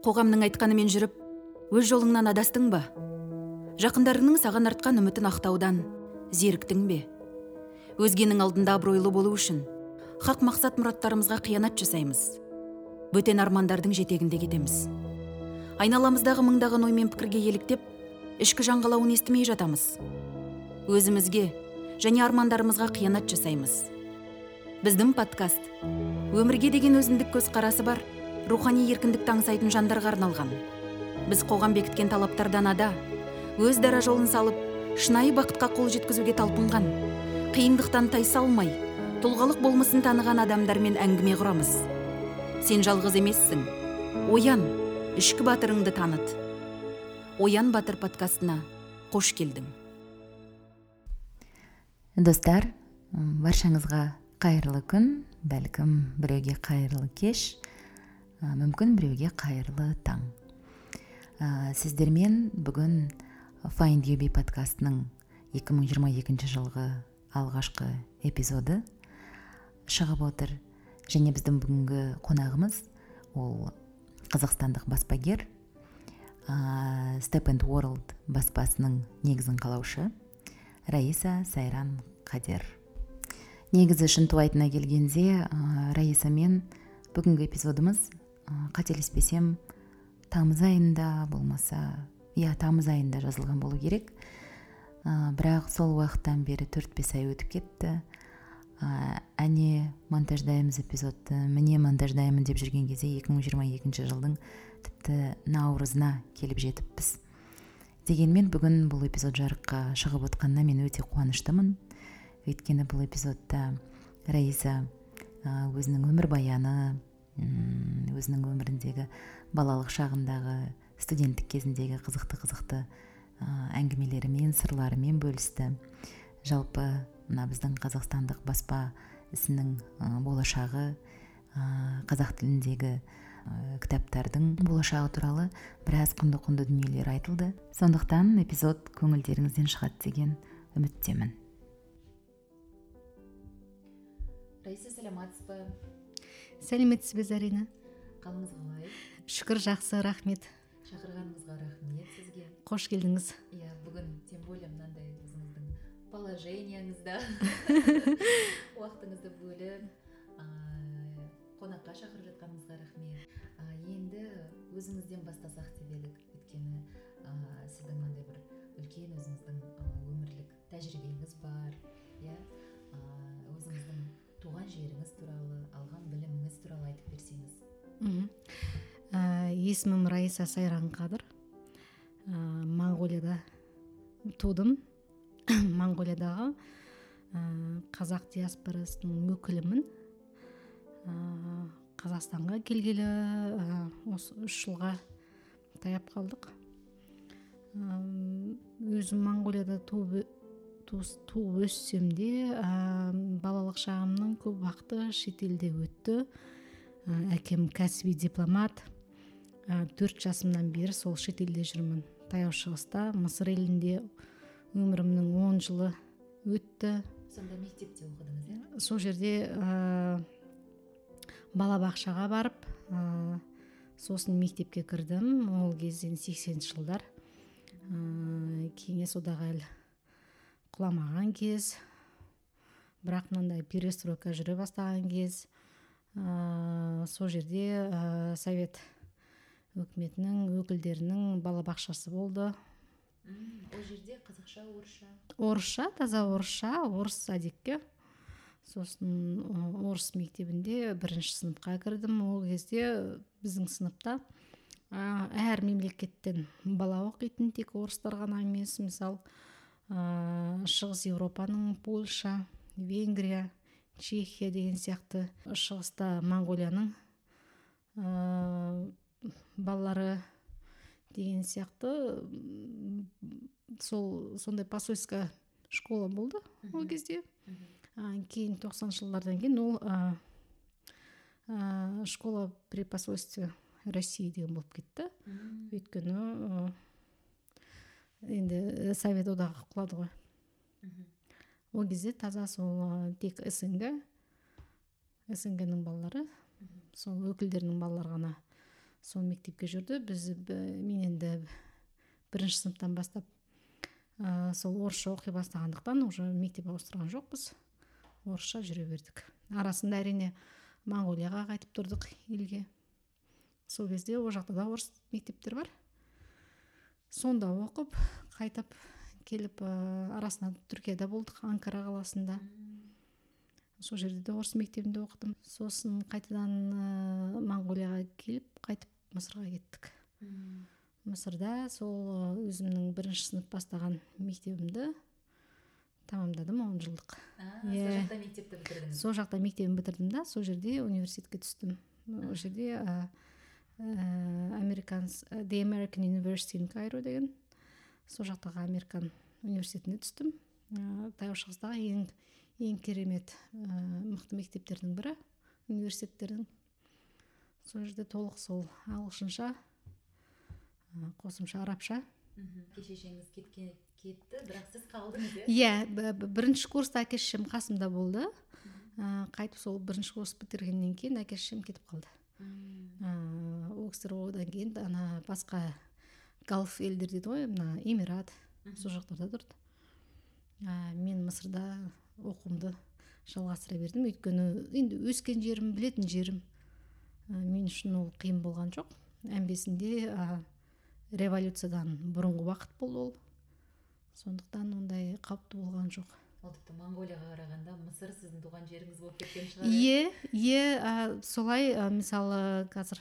қоғамның айтқанымен жүріп өз жолыңнан адастың ба? Жақындарыңның саған артқан үмітін ақтаудан зеріктің бе? Өзгенің алдында абыройлы болу үшін хақ мақсат мұраттарымызға қиянат жасаймыз. Бөтен армандардың жетегінде кетеміз. Айналамыздағы мыңдаған ой мен пікірге еліктеп ішкі жан қалауын естімей жатамыз. Өзімізге және армандарымызға қиянат жасаймыз. Біздің подкаст өмірге деген өзіндік көзқарасы бар. Рухани еркіндікті аңсайтын жандарға арналған біз қоғам бекіткен талаптардан ада. Өз дара жолын салып шынайы бақытқа қол жеткізуге талпынған. Қиындықтан тайсалмай тұлғалық болмысын таныған адамдармен әңгіме құрамыз. Сен жалғыз емессің. Оян ішкі батырыңды таныт. Оян батыр подкастына қош келдің. Достар баршаңызға қайырлы күн. Бәлкім біреуге қайырлы кеш. Мүмкін біреуге қайырлы таң. Ә, сіздермен бүгін find you подкастының 2022 жылғы алғашқы эпизоды шығып отыр. Және біздің бүгінгі қонағымыз ол қазақстандық баспагер ә, step and world баспасының негізін қалаушы раиса сайран қадер. Негізі шынтуайтына келгенде ә, раиса мен бүгінгі эпизодымыз ә, қателеспесем тамыз айында болмаса иә тамыз айында жазылған болу керек. Ә, бірақ сол уақыттан бері төрт бес ай өтіп кетті. Ә, әне монтаждаймыз эпизодты міне монтаждаймын деп жүрген кезде 2022 жылдың тіпті наурызына келіп жетіппіз. Дегенмен бүгін бұл эпизод жарыққа шығып отқанына мен өте қуаныштымын. Өйткені бұл эпизодта раиса өзінің өмірбаяны өзінің өміріндегі балалық шағындағы студенттік кезіндегі қызықты қызықты әңгімелерімен сырларымен бөлісті. Жалпы мына біздің қазақстандық баспа ісінің болашағы қазақ тіліндегі кітаптардың болашағы туралы біраз құнды құнды дүниелер айтылды. Сондықтан эпизод көңілдеріңізден шығады деген үміттемін. Раиса ба сәлеметсіз бе зарина? Қалыңыз қалай? Шүкір жақсы рахмет. Шақырғаныңызға рахмет сізге. Қош келдіңіз. Иә бүгін тем более мынандай өзіңіздің положениеңізда уақытыңызды бөліп қонаққа шақырып жатқаныңызға рахмет. Енді өзіңізден бастасақ деп едік. Өйткені сіздің мынандай бір үлкен өзіңіздің өмірлік тәжірибеңіз бар. Иә өзіңіздің туған жеріңіз туралы алған біліміңіз туралы айтып берсеңіз. Ә, есімім раиса сайран қадыр ә, моңғолияда тудым. Моңғолиядағы ә, қазақ диаспорасының өкілімін қазақстанға келгелі осы үш жылға таяп қалдық. Өзім моңғолияда туып туып өссем де балалық шағымның көп уақыты шетелде өтті. Әкем кәсіби дипломат. Төрт жасымнан бері сол шетелде жүрмін. Таяу шығыста мысыр елінде өмірімнің он жылы өтті. Сонда мектепте оқыдыңыз иә? Сол жерде балабақшаға барып ә, сосын мектепке кірдім. Ол кезде сексенінші жылдар. Ә, кеңес одағы әлі. Құламаған кез бірақ мынандай перестройка жүре бастаған кез ә, сол жерде ә, совет өкіметінің өкілдерінің балабақшасы болды. Ол жерде қазақша орысша? Орысша таза орысша орыс садикке сосын орыс мектебінде бірінші сыныпқа кірдім. Ол кезде біздің сыныпта әр мемлекеттен бала оқитын тек орыстар ғана емес. Мысалы шығыс еуропаның польша венгрия чехия деген сияқты шығыста моңғолияның балалары деген сияқты сол сондай посольская школа болды ол кезде. Кейін тоқсаныншы жылдардан кейін ол ә, ә, школа при посольстве россии деген болып кетті. Өйткені ә, енді совет одағы құлады ғой. Ол кезде таза сол тек снг снг ның балалары сол өкілдерінің балалары ғана сол мектепке жүрді. Біз мен енді бірінші сыныптан бастап ә, сол орысша оқи бастағандықтан уже мектеп ауыстырған жоқпыз. Орысша жүре бердік. Арасында әрине моңғолияға қайтып тұрдық елге. Сол кезде ол жақта да орыс мектептер бар. Сонда оқып қайтып келіп ә, арасында түркияда болдық анкара қаласында. Сол жерде де орыс мектебінде оқыдым. Сосын қайтадан ә, моңғолияға келіп қайтып мысырға кеттік. Мысырда сол өзімнің бірінші сынып бастаған мектебімді тамамдадым он жылдық. Иә мектепті бітірдіңіз? Сол жақта мектебін бітірдім да сол жерде университетке түстім. Ол жерде ә, американс the american university in cairo деген. Сол жақтағы американ университетіне түстім. Ә, таяу шығыстағы ең ең керемет ә, мықты мектептердің бірі университеттердің. Сол жерде толық сол ағылшынша ә, қосымша арабша. Әке шешеңіз кеткен кетті бірақ сіз қалдыңыз иә? Иә бірінші курста әке шешем қасымда болды. Ә, қайтып сол бірінші курс бітіргеннен кейін әке шешем кетіп қалды. Ол кісілер одан кейін ана басқа галф елдер дейді ғой мына эмират сол жақтарда тұрды. Ә, мен мысырда оқуымды жалғастыра бердім. Өйткені енді өскен жерім білетін жерім ә, мен үшін ол қиын болған жоқ. Әмбесінде ә, революциядан бұрынғы уақыт болды ол. Сондықтан ондай қауіпті болған жоқ. Ол тіпті моңғолияға қарағанда мысыр сіздің туған жеріңіз болып кеткен шығар иә? иә солай ә, мысалы қазір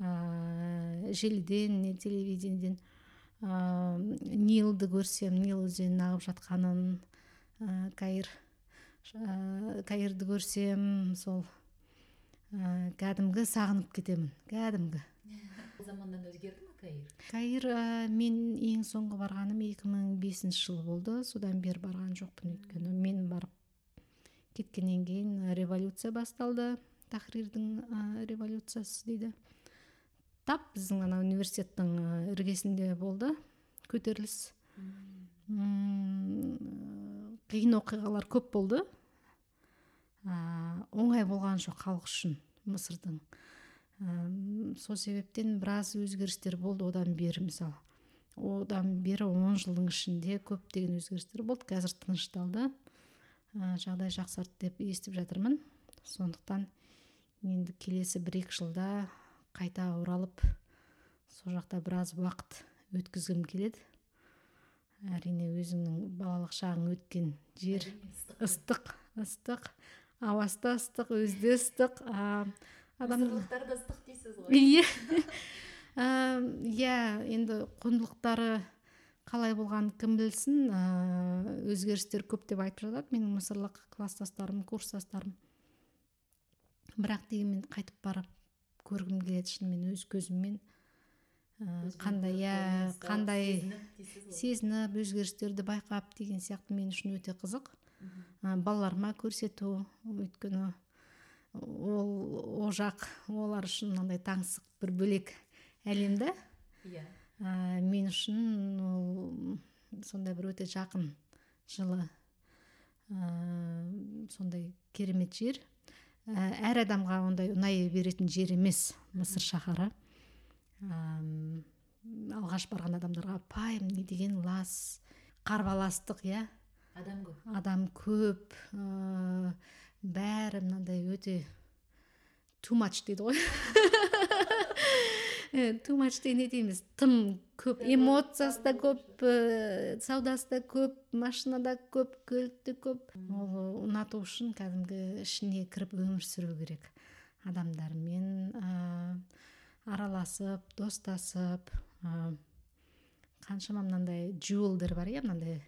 ә, желіден не телевидениеден ә, нилді көрсем нил өзенінің ағып жатқанын ә, каир ә, каирді көрсем сол ә, кәдімгі сағынып кетемін кәдімгі. Бұл заманнан өзгерді ма каир? Каир ә, мен ең соңғы барғаным 2005 жыл болды. Содан бері барған жоқпын өйткені. Мен барып кеткеннен кейін революция басталды. Тахрирдің ә, революциясы дейді. Тап біздің ана университеттің іргесінде болды көтеріліс. Қиын оқиғалар көп болды. Ә, оңай болған жоқ халық үшін мысырдың. Ә, сол себептен біраз өзгерістер болды одан бері мысалы. Одан бері он жылдың ішінде көптеген өзгерістер болды. Қазір тынышталды. Ә, жағдай жақсарды деп естіп жатырмын. Сондықтан енді келесі бір екі жылда қайта оралып сол жақта біраз уақыт өткізгім келеді. Әрине өзіңнің балалық шағың өткен жер ыстық. ыстық ауасы да ыстық өзі де ыстық да дейсіз ғой. Иә. Иә енді құндылықтары қалай болғанын кім білсін ә, өзгерістер көп деп айтып жатады. Менің мысырлық класстастарым курстастарым. Бірақ дегенмен қайтып барып көргім келеді шынымен өз көзіммен. Ә, қандай иә қандай сезініп өзгерістерді байқап деген сияқты мен үшін өте қызық. Ә, балаларыма көрсету өйткені ол ол жақ олар үшін мынандай таңсық бір бөлек әлем да. Иә. Ә, мен үшін ол сондай бір өте жақын жылы. Ә, сондай керемет жер. Әр адамға ондай ұнай беретін жер емес мысыр шаһары. Алғаш барған адамдарға пайым не деген лас қарбаластық иә? Адам көп. Адам көп ә, бәрі мынандай өте too much дейді ғой. much деген не дейміз тым көп эмоциясы да көп саудасы да көп машина да көп көлік те көп ол ұнату үшін кәдімгі ішіне кіріп өмір сүру керек адамдармен ә, араласып достасып ә, қаншама мынандай джуэлдер бар иә мынандай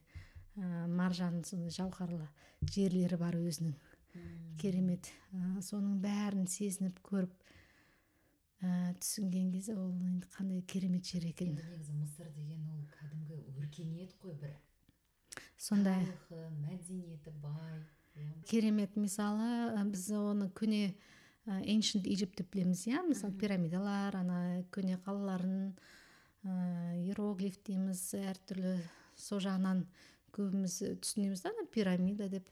ә, маржан сондай жауһарлы жерлері бар өзінің. Керемет. Ә, соның бәрін сезініп көріп түсінген кезде ол енді қандай керемет жер екен. Негізі мысыр деген ол кәдімгі өркениет қой бір. Сондай тарихы мәдениеті бай иә. керемет мысалы біз оны көне ә, ancient egypt деп білеміз иә. Мысалы пирамидалар ана көне қалаларын ә, иероглиф дейміз әртүрлі сол жағынан көбіміз түсінеміз да ана пирамида деп.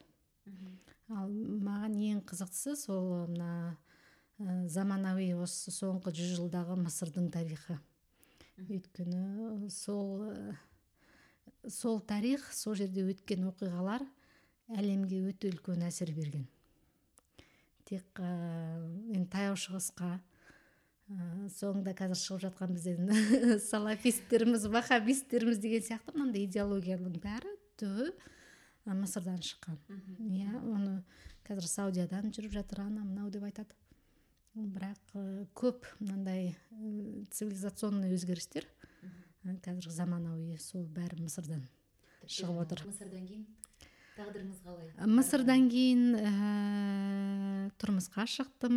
Ал маған ең қызықтысы сол мына заманауи осы соңғы жүз жылдағы мысырдың тарихы. Өйткені сол ә, сол тарих сол жерде өткен оқиғалар әлемге өте үлкен әсер берген. Тек ә, енді таяу шығысқа ә, соңында қазір шығып жатқан біздің салафисттеріміз вахабисттеріміз деген сияқты мынандай идеологияның бәрі түбі мысырдан шыққан. Иә оны қазір саудиядан жүріп жатыр ана мынау деп айтады. Бірақ ә, көп мынандай ә, цивилизационный өзгерістер ә, қазір заманауи сол бәрі мысырдан шығып отыр. Мысырдан кейін тағдырыңыз қалай? Мысырдан кейін ә, тұрмысқа шықтым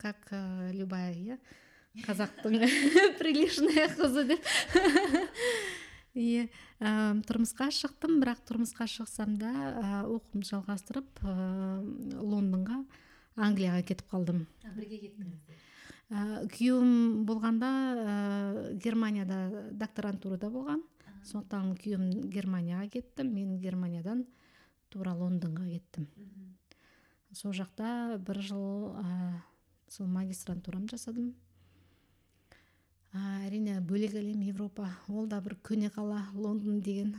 как ә, любая иә қазақтың приличная қызы деп. Иә тұрмысқа шықтым бірақ тұрмысқа шықсам да ә, оқуымды жалғастырып ә, лондонға англияға кетіп қалдым. Бірге кеттіңіздер ә, күйеуім болғанда ә, германияда докторантурада болған. Сондықтан күйеуім германияға кетті. Мен германиядан тура лондонға кеттім. Сол жақта бір жыл ә, сол магистрантурамды жасадым. Әрине бөлек әлем европа ол да бір көне қала лондон деген.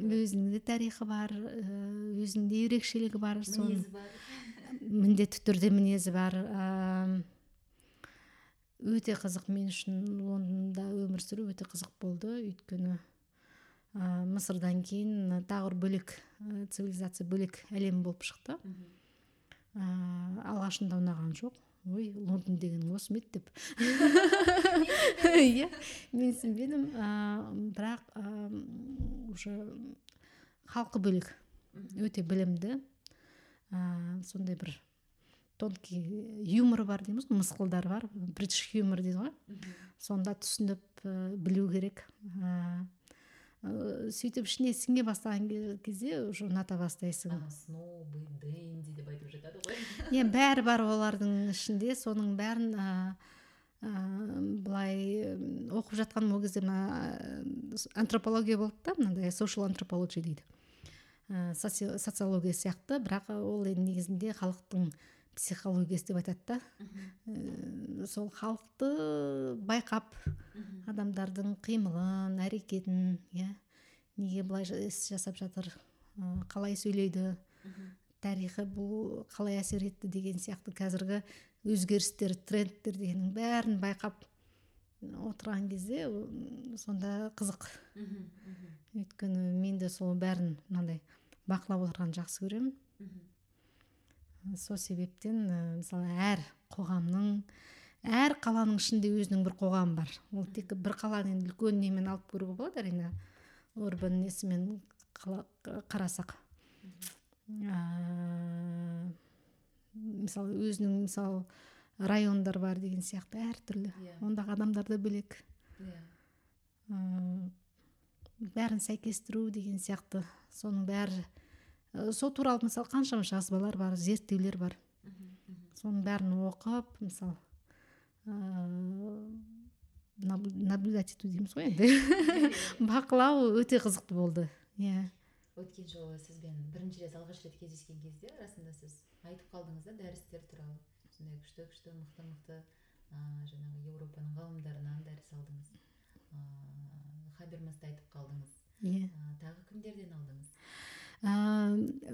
Өзінің де тарихы бар өзінің де ерекшелігі бар соны. міндетті түрде мінезі бар. Өте қызық. Мен үшін лондонда өмір сүру өте қызық болды. Өйткені ә, мысырдан кейін тағы бір бөлек цивилизация бөлек әлем болып шықты. Ә, алғашында ұнаған жоқ. Ой лондон деген осы ма еді деп иә менсінбедім. Ә, бірақ уже халқы бөлек. Өте білімді. Ә, сондай бір тонкий юмор бар дейміз ғой мысқылдар бар. Бритиш юмор дейді ғой. Сонда түсініп білу керек. Ә, сөйтіп ішіне сіңе бастаған кезде уже ұната бастайсың. Снобы дэнди деп айтып жатады ғой. Иә бәрі бар олардың ішінде. Соның бәрін ә, ә, былай оқып жатқаным ол кезде мына антропология болды да мынандай social антропология дейді. Ә, социология сияқты. Бірақ ол енді негізінде халықтың психологиясы деп айтады да. Ә, сол халықты байқап адамдардың қимылын әрекетін иә неге былай іс жасап жатыр ә, қалай сөйлейді тарихы бұл қалай әсер етті деген сияқты қазіргі өзгерістер трендтер дегеннің бәрін байқап отырған кезде сонда қызық. Өйткені мен де сол бәрін мынандай бақылап отырғанды жақсы көремін. Сол себептен ә, мысалы әр қоғамның әр қаланың ішінде өзінің бір қоғамы бар. Ол тек бір қаланы енді үлкен немен алып көруге болады әрине. Урбан несімен қарасақ. Ә, мысалы өзінің мысалы райондар бар деген сияқты әртүрлі. Иә. ондағы адамдар да бөлек. Иә. Ә, бәрін сәйкестіру деген сияқты. Соның бәрі сол туралы мысалы қаншама жазбалар бар зерттеулер бар. Соның бәрін оқып мысалы ыыы наблюдать ету дейміз ғой енді. Бақылау өте қызықты болды. Иә. Өткен жолы сізбен бірінші рет алғаш рет кездескен кезде расында сіз айтып қалдыңыз да дәрістер туралы. Сондай күшті күшті мықты мықты ыыы жаңағы еуропаның ғалымдарынан дәріс алдыңыз. Ыыы хабермасты айтып қалдыңыз. Иә. Тағы кімдерден алдыңыз? Ә,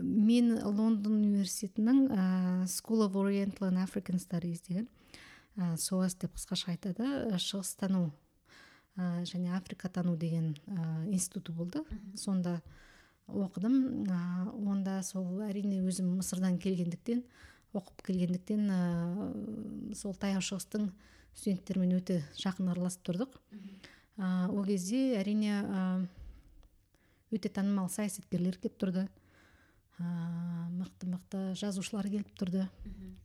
мен лондон университетінің ә, school of oriental and african studies деген ә, соас деп қысқаша айтады. Шығыстану ә, және африкатану деген ә, институты болды. Сонда оқыдым. Ә, онда сол әрине өзім мысырдан келгендіктен оқып келгендіктен ә, сол таяу шығыстың студенттерімен өте жақын араласып тұрдық. Ә, ол кезде әрине өте танымал саясаткерлер келіп тұрды. Мықты мықты жазушылар келіп тұрды.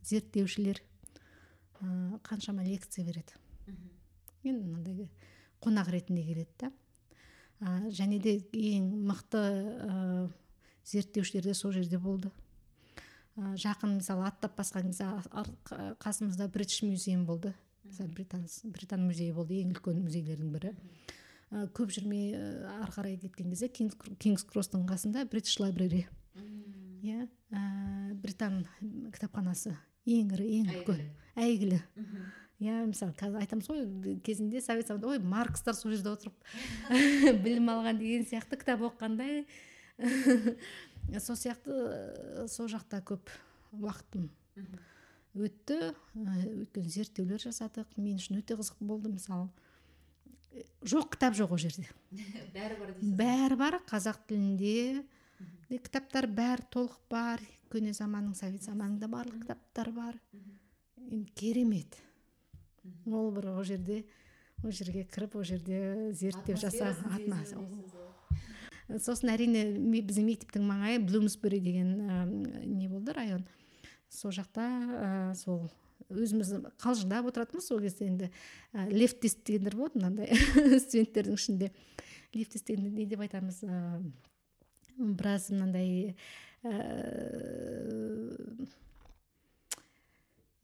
Зерттеушілер ә, қаншама лекция береді. Енді мынандай қонақ ретінде келеді да. Ә, және де ең мықты ә, зерттеушілер де сол жерде болды. Ә, жақын мысалы аттап басқан кезде қасымызда бритиш музейм болды. Мысалы британ британ музейі болды ең үлкен музейлердің бірі. Көп жүрмей ә, ары қарай кеткен кезде Кингс- кросстың қасында бритиш лайбрери иә ә, британ кітапханасы. Ең ірі ең үлкен әйгілі. Иә мысалы қазір айтамыз ғой кезінде совет заманында ой маркстар сол жерде отырып білім алған деген сияқты кітап оқығандай. Сол сияқты сол жақта көп уақытым өтті. Өйткені зерттеулер жасадық. Мен үшін өте қызық болды мысалы. Жоқ кітап жоқ ол жерде. Бәрі бар бәрі бар қазақ тілінде. Де кітаптар бәрі толық бар. Көне заманның совет заманында барлық кітаптар бар. Енді керемет. Ол бір ол жерде ол жерге кіріп ол жерде зерттеу жаса сосын әрине біздің мектептің маңайы блумсбери деген не болды район? Сол жақта ә, сол өзіміз қалжыңдап отыратынбыз сол кезде енді ә, лефтист дегендер болады мынандай студенттердің ішінде. Лефтист дегенде не деп айтамыз ә, біраз мынандай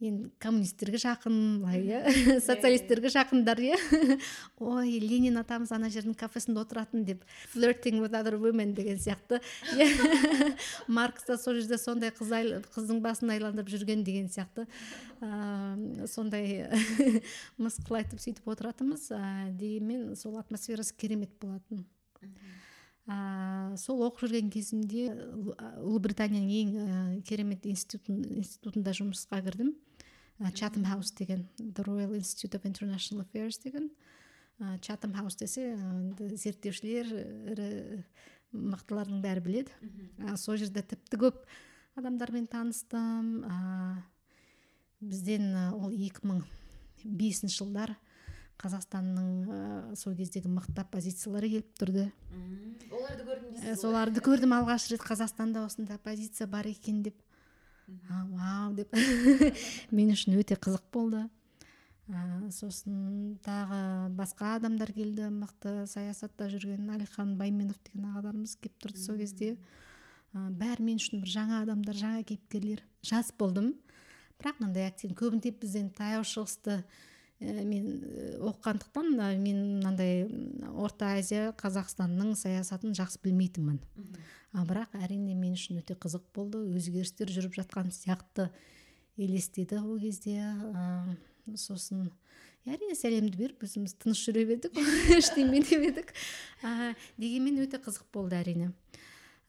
енді коммунистерге жақын былай иә социалистерге жақындар иә. Ой ленин атамыз ана жердің кафесінде отыратын деп flirting with other women деген сияқты иә. Маркс та сол жерде сондай қыз қыздың басын айландырып жүрген деген сияқты. Ә, сондай мысқыл айтып сөйтіп отыратынбыз. Ә, дегенмен сол атмосферасы керемет болатын. Ә, сол оқып жүрген кезімде ұлыбританияның ең керемет институтын, институтында жұмысқа кірдім. Чатам хаус деген the royal institute of international affairs деген ә, чатам хаус десе енді зерттеушілер ірі мықтылардың бәрі біледі. Сол жерде тіпті көп адамдармен таныстым. Бізден ол 2005 жылдар қазақстанның сол кездегі мықты оппозициялары келіп тұрды. Оларды көрдіңіз соларды көрдім алғаш рет қазақстанда осындай оппозиция бар екен деп. Вау деп. Мен үшін өте қызық болды. Ә, сосын тағы басқа адамдар келді мықты саясатта жүрген әлихан байменов деген ағаларымыз келіп тұрды сол кезде. Ә, бәрі мен үшін бір жаңа адамдар жаңа кейіпкерлер. Жас болдым. Бірақ мынандай активно көбінде бізден таяу шығысты мен оқығандықтан мен мынандай орта азия қазақстанның саясатын жақсы білмейтінмін. А бірақ әрине мен үшін өте қызық болды. Өзгерістер жүріп жатқан сияқты елестеді ол кезде. Ә, сосын әрине сәлемді беріп өзіміз тыныш жүре бердік ештеңе демедік ә, дегенмен өте қызық болды әрине.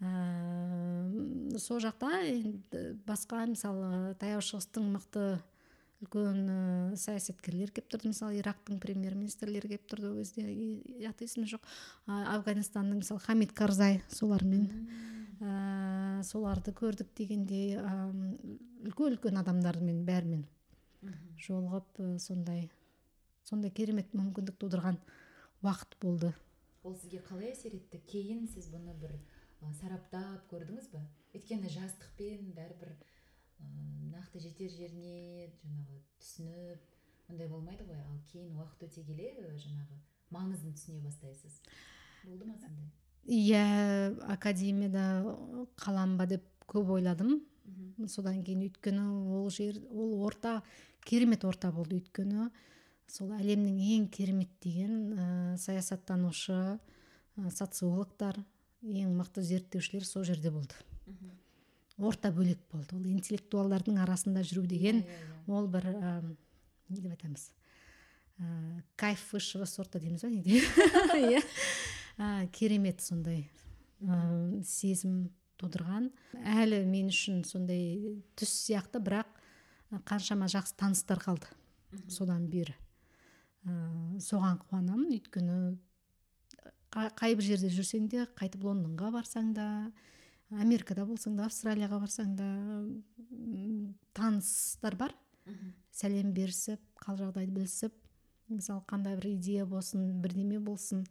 Ә, сол жақта енді басқа мысалы таяу шығыстың мықты үлкен ә, саясаткерлер келіп тұрды. Мысалы ирактың премьер министрлері келіп тұрды ол кезде. Аты есімде жоқ. Афганистанның мысалы хамид карзай солармен ә, соларды көрдік дегендей үлкен үлкен адамдармен бәрімен жолығып ә, сондай сондай керемет мүмкіндік тудырған уақыт болды. Ол сізге қалай әсер етті? Кейін сіз бұны бір сараптап көрдіңіз ба өйткені жастықпен бәрібір нақты жетер жеріне жаңағы түсініп ондай болмайды ғой. Ал кейін уақыт өте келе жаңағы маңызын түсіне бастайсыз. Болды ма сондай иә академияда қалам ба деп көп ойладым. Содан кейін өйткені ол жер ол орта керемет орта болды өйткені. Сол әлемнің ең керемет деген ә, саясаттанушы ә, социологтар ең мықты зерттеушілер сол жерде болды. Орта бөлек болды. Ол интеллектуалдардың арасында жүру деген ол бір ә, не деп айтамыз? Ә, кайф высшего сорта дейміз ба неде? Иә. Керемет сондай ә, сезім тудырған. Әлі мен үшін сондай түс сияқты бірақ қаншама жақсы таныстар қалды содан бері. Ә, соған қуанамын. Өйткені қай бір жерде жүрсең де қайтып лондонға барсаң да америкада болсаң да австралияға барсаң да таныстар бар. Сәлем берісіп қал жағдайды білісіп мысалы қандай бір идея болсын бірдеме болсын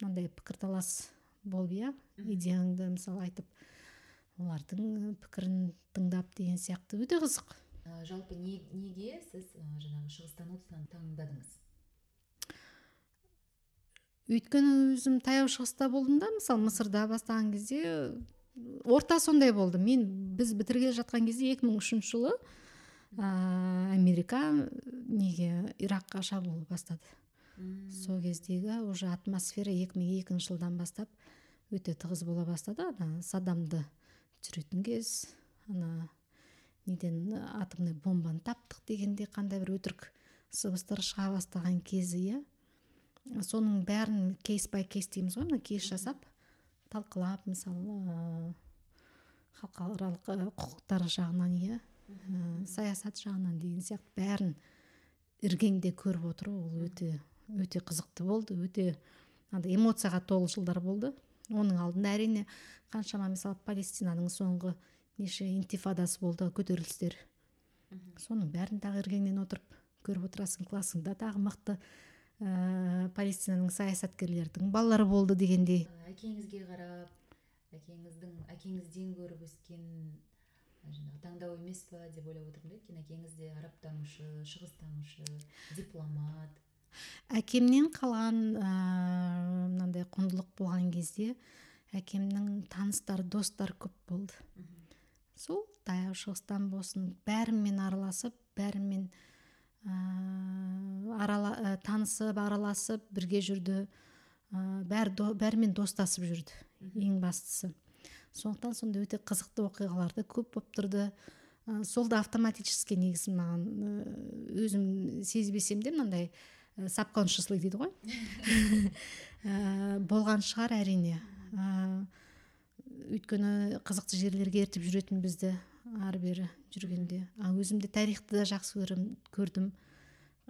мынандай пікірталас болып иә идеяңды мысалы айтып олардың пікірін тыңдап деген сияқты. Өте қызық. Жалпы неге сіз жаңағы шығыстануды таңдадыңыз? Өйткені өзім таяу шығыста болдым да мысалы мысырда бастаған кезде орта сондай болды. Мен біз бітіргелі жатқан кезде 2003 жылы ә, америка неге иракқа шабуыл бастады. Сол кездегі уже атмосфера 2002 жылдан бастап өте тығыз бола бастады. Ана саддамды түсіретін кез ана неден атомный бомбаны таптық дегенде қандай бір өтірік сыбыстар шыға бастаған кезі иә. Соның бәрін кейс бай кейс дейміз ғой мына кейс жасап. Талқылап мысалы халықаралық құқықтар жағынан иә. Саясат жағынан деген сияқты бәрін іргеңде көріп отыру ол өте өте қызықты болды өте андай эмоцияға толы жылдар болды. Оның алдында әрине қаншама мысалы палестинаның соңғы неше интифадасы болды көтерілістер. Соның бәрін тағы іргеңнен отырып көріп отырасың классыңда тағы мықты ә, палестинаның саясаткерлердің балалары болды дегендей. Әкеңізге қарап әкеңіздің әкеңізден көріп өскен жаңағы таңдау емес па деп ойлап отырмын да өйткені әкеңіз де арабтанушы шығыстанушы дипломат. Әкемнен қалған мынандай құндылық болған кезде әкемнің таныстары достары көп болды. Сол таяу шығыстан болсын бәрімен араласып бәрімен арала, ә, танысып араласып бірге жүрді. Ә, бәрі до, бәрімен достасып жүрді ең бастысы. Сондықтан сондай өте қызықты оқиғалар да көп болып тұрды. Ә, сол да автоматически негізі маған өзім сезбесем де мынандай сабконшесли дейді ғой. Ә, болған шығар әрине. Ә, өйткені қызықты жерлерге ертіп жүретін бізді. Ары бері жүргенде. А өзім де тарихты да жақсы көрім, көрдім.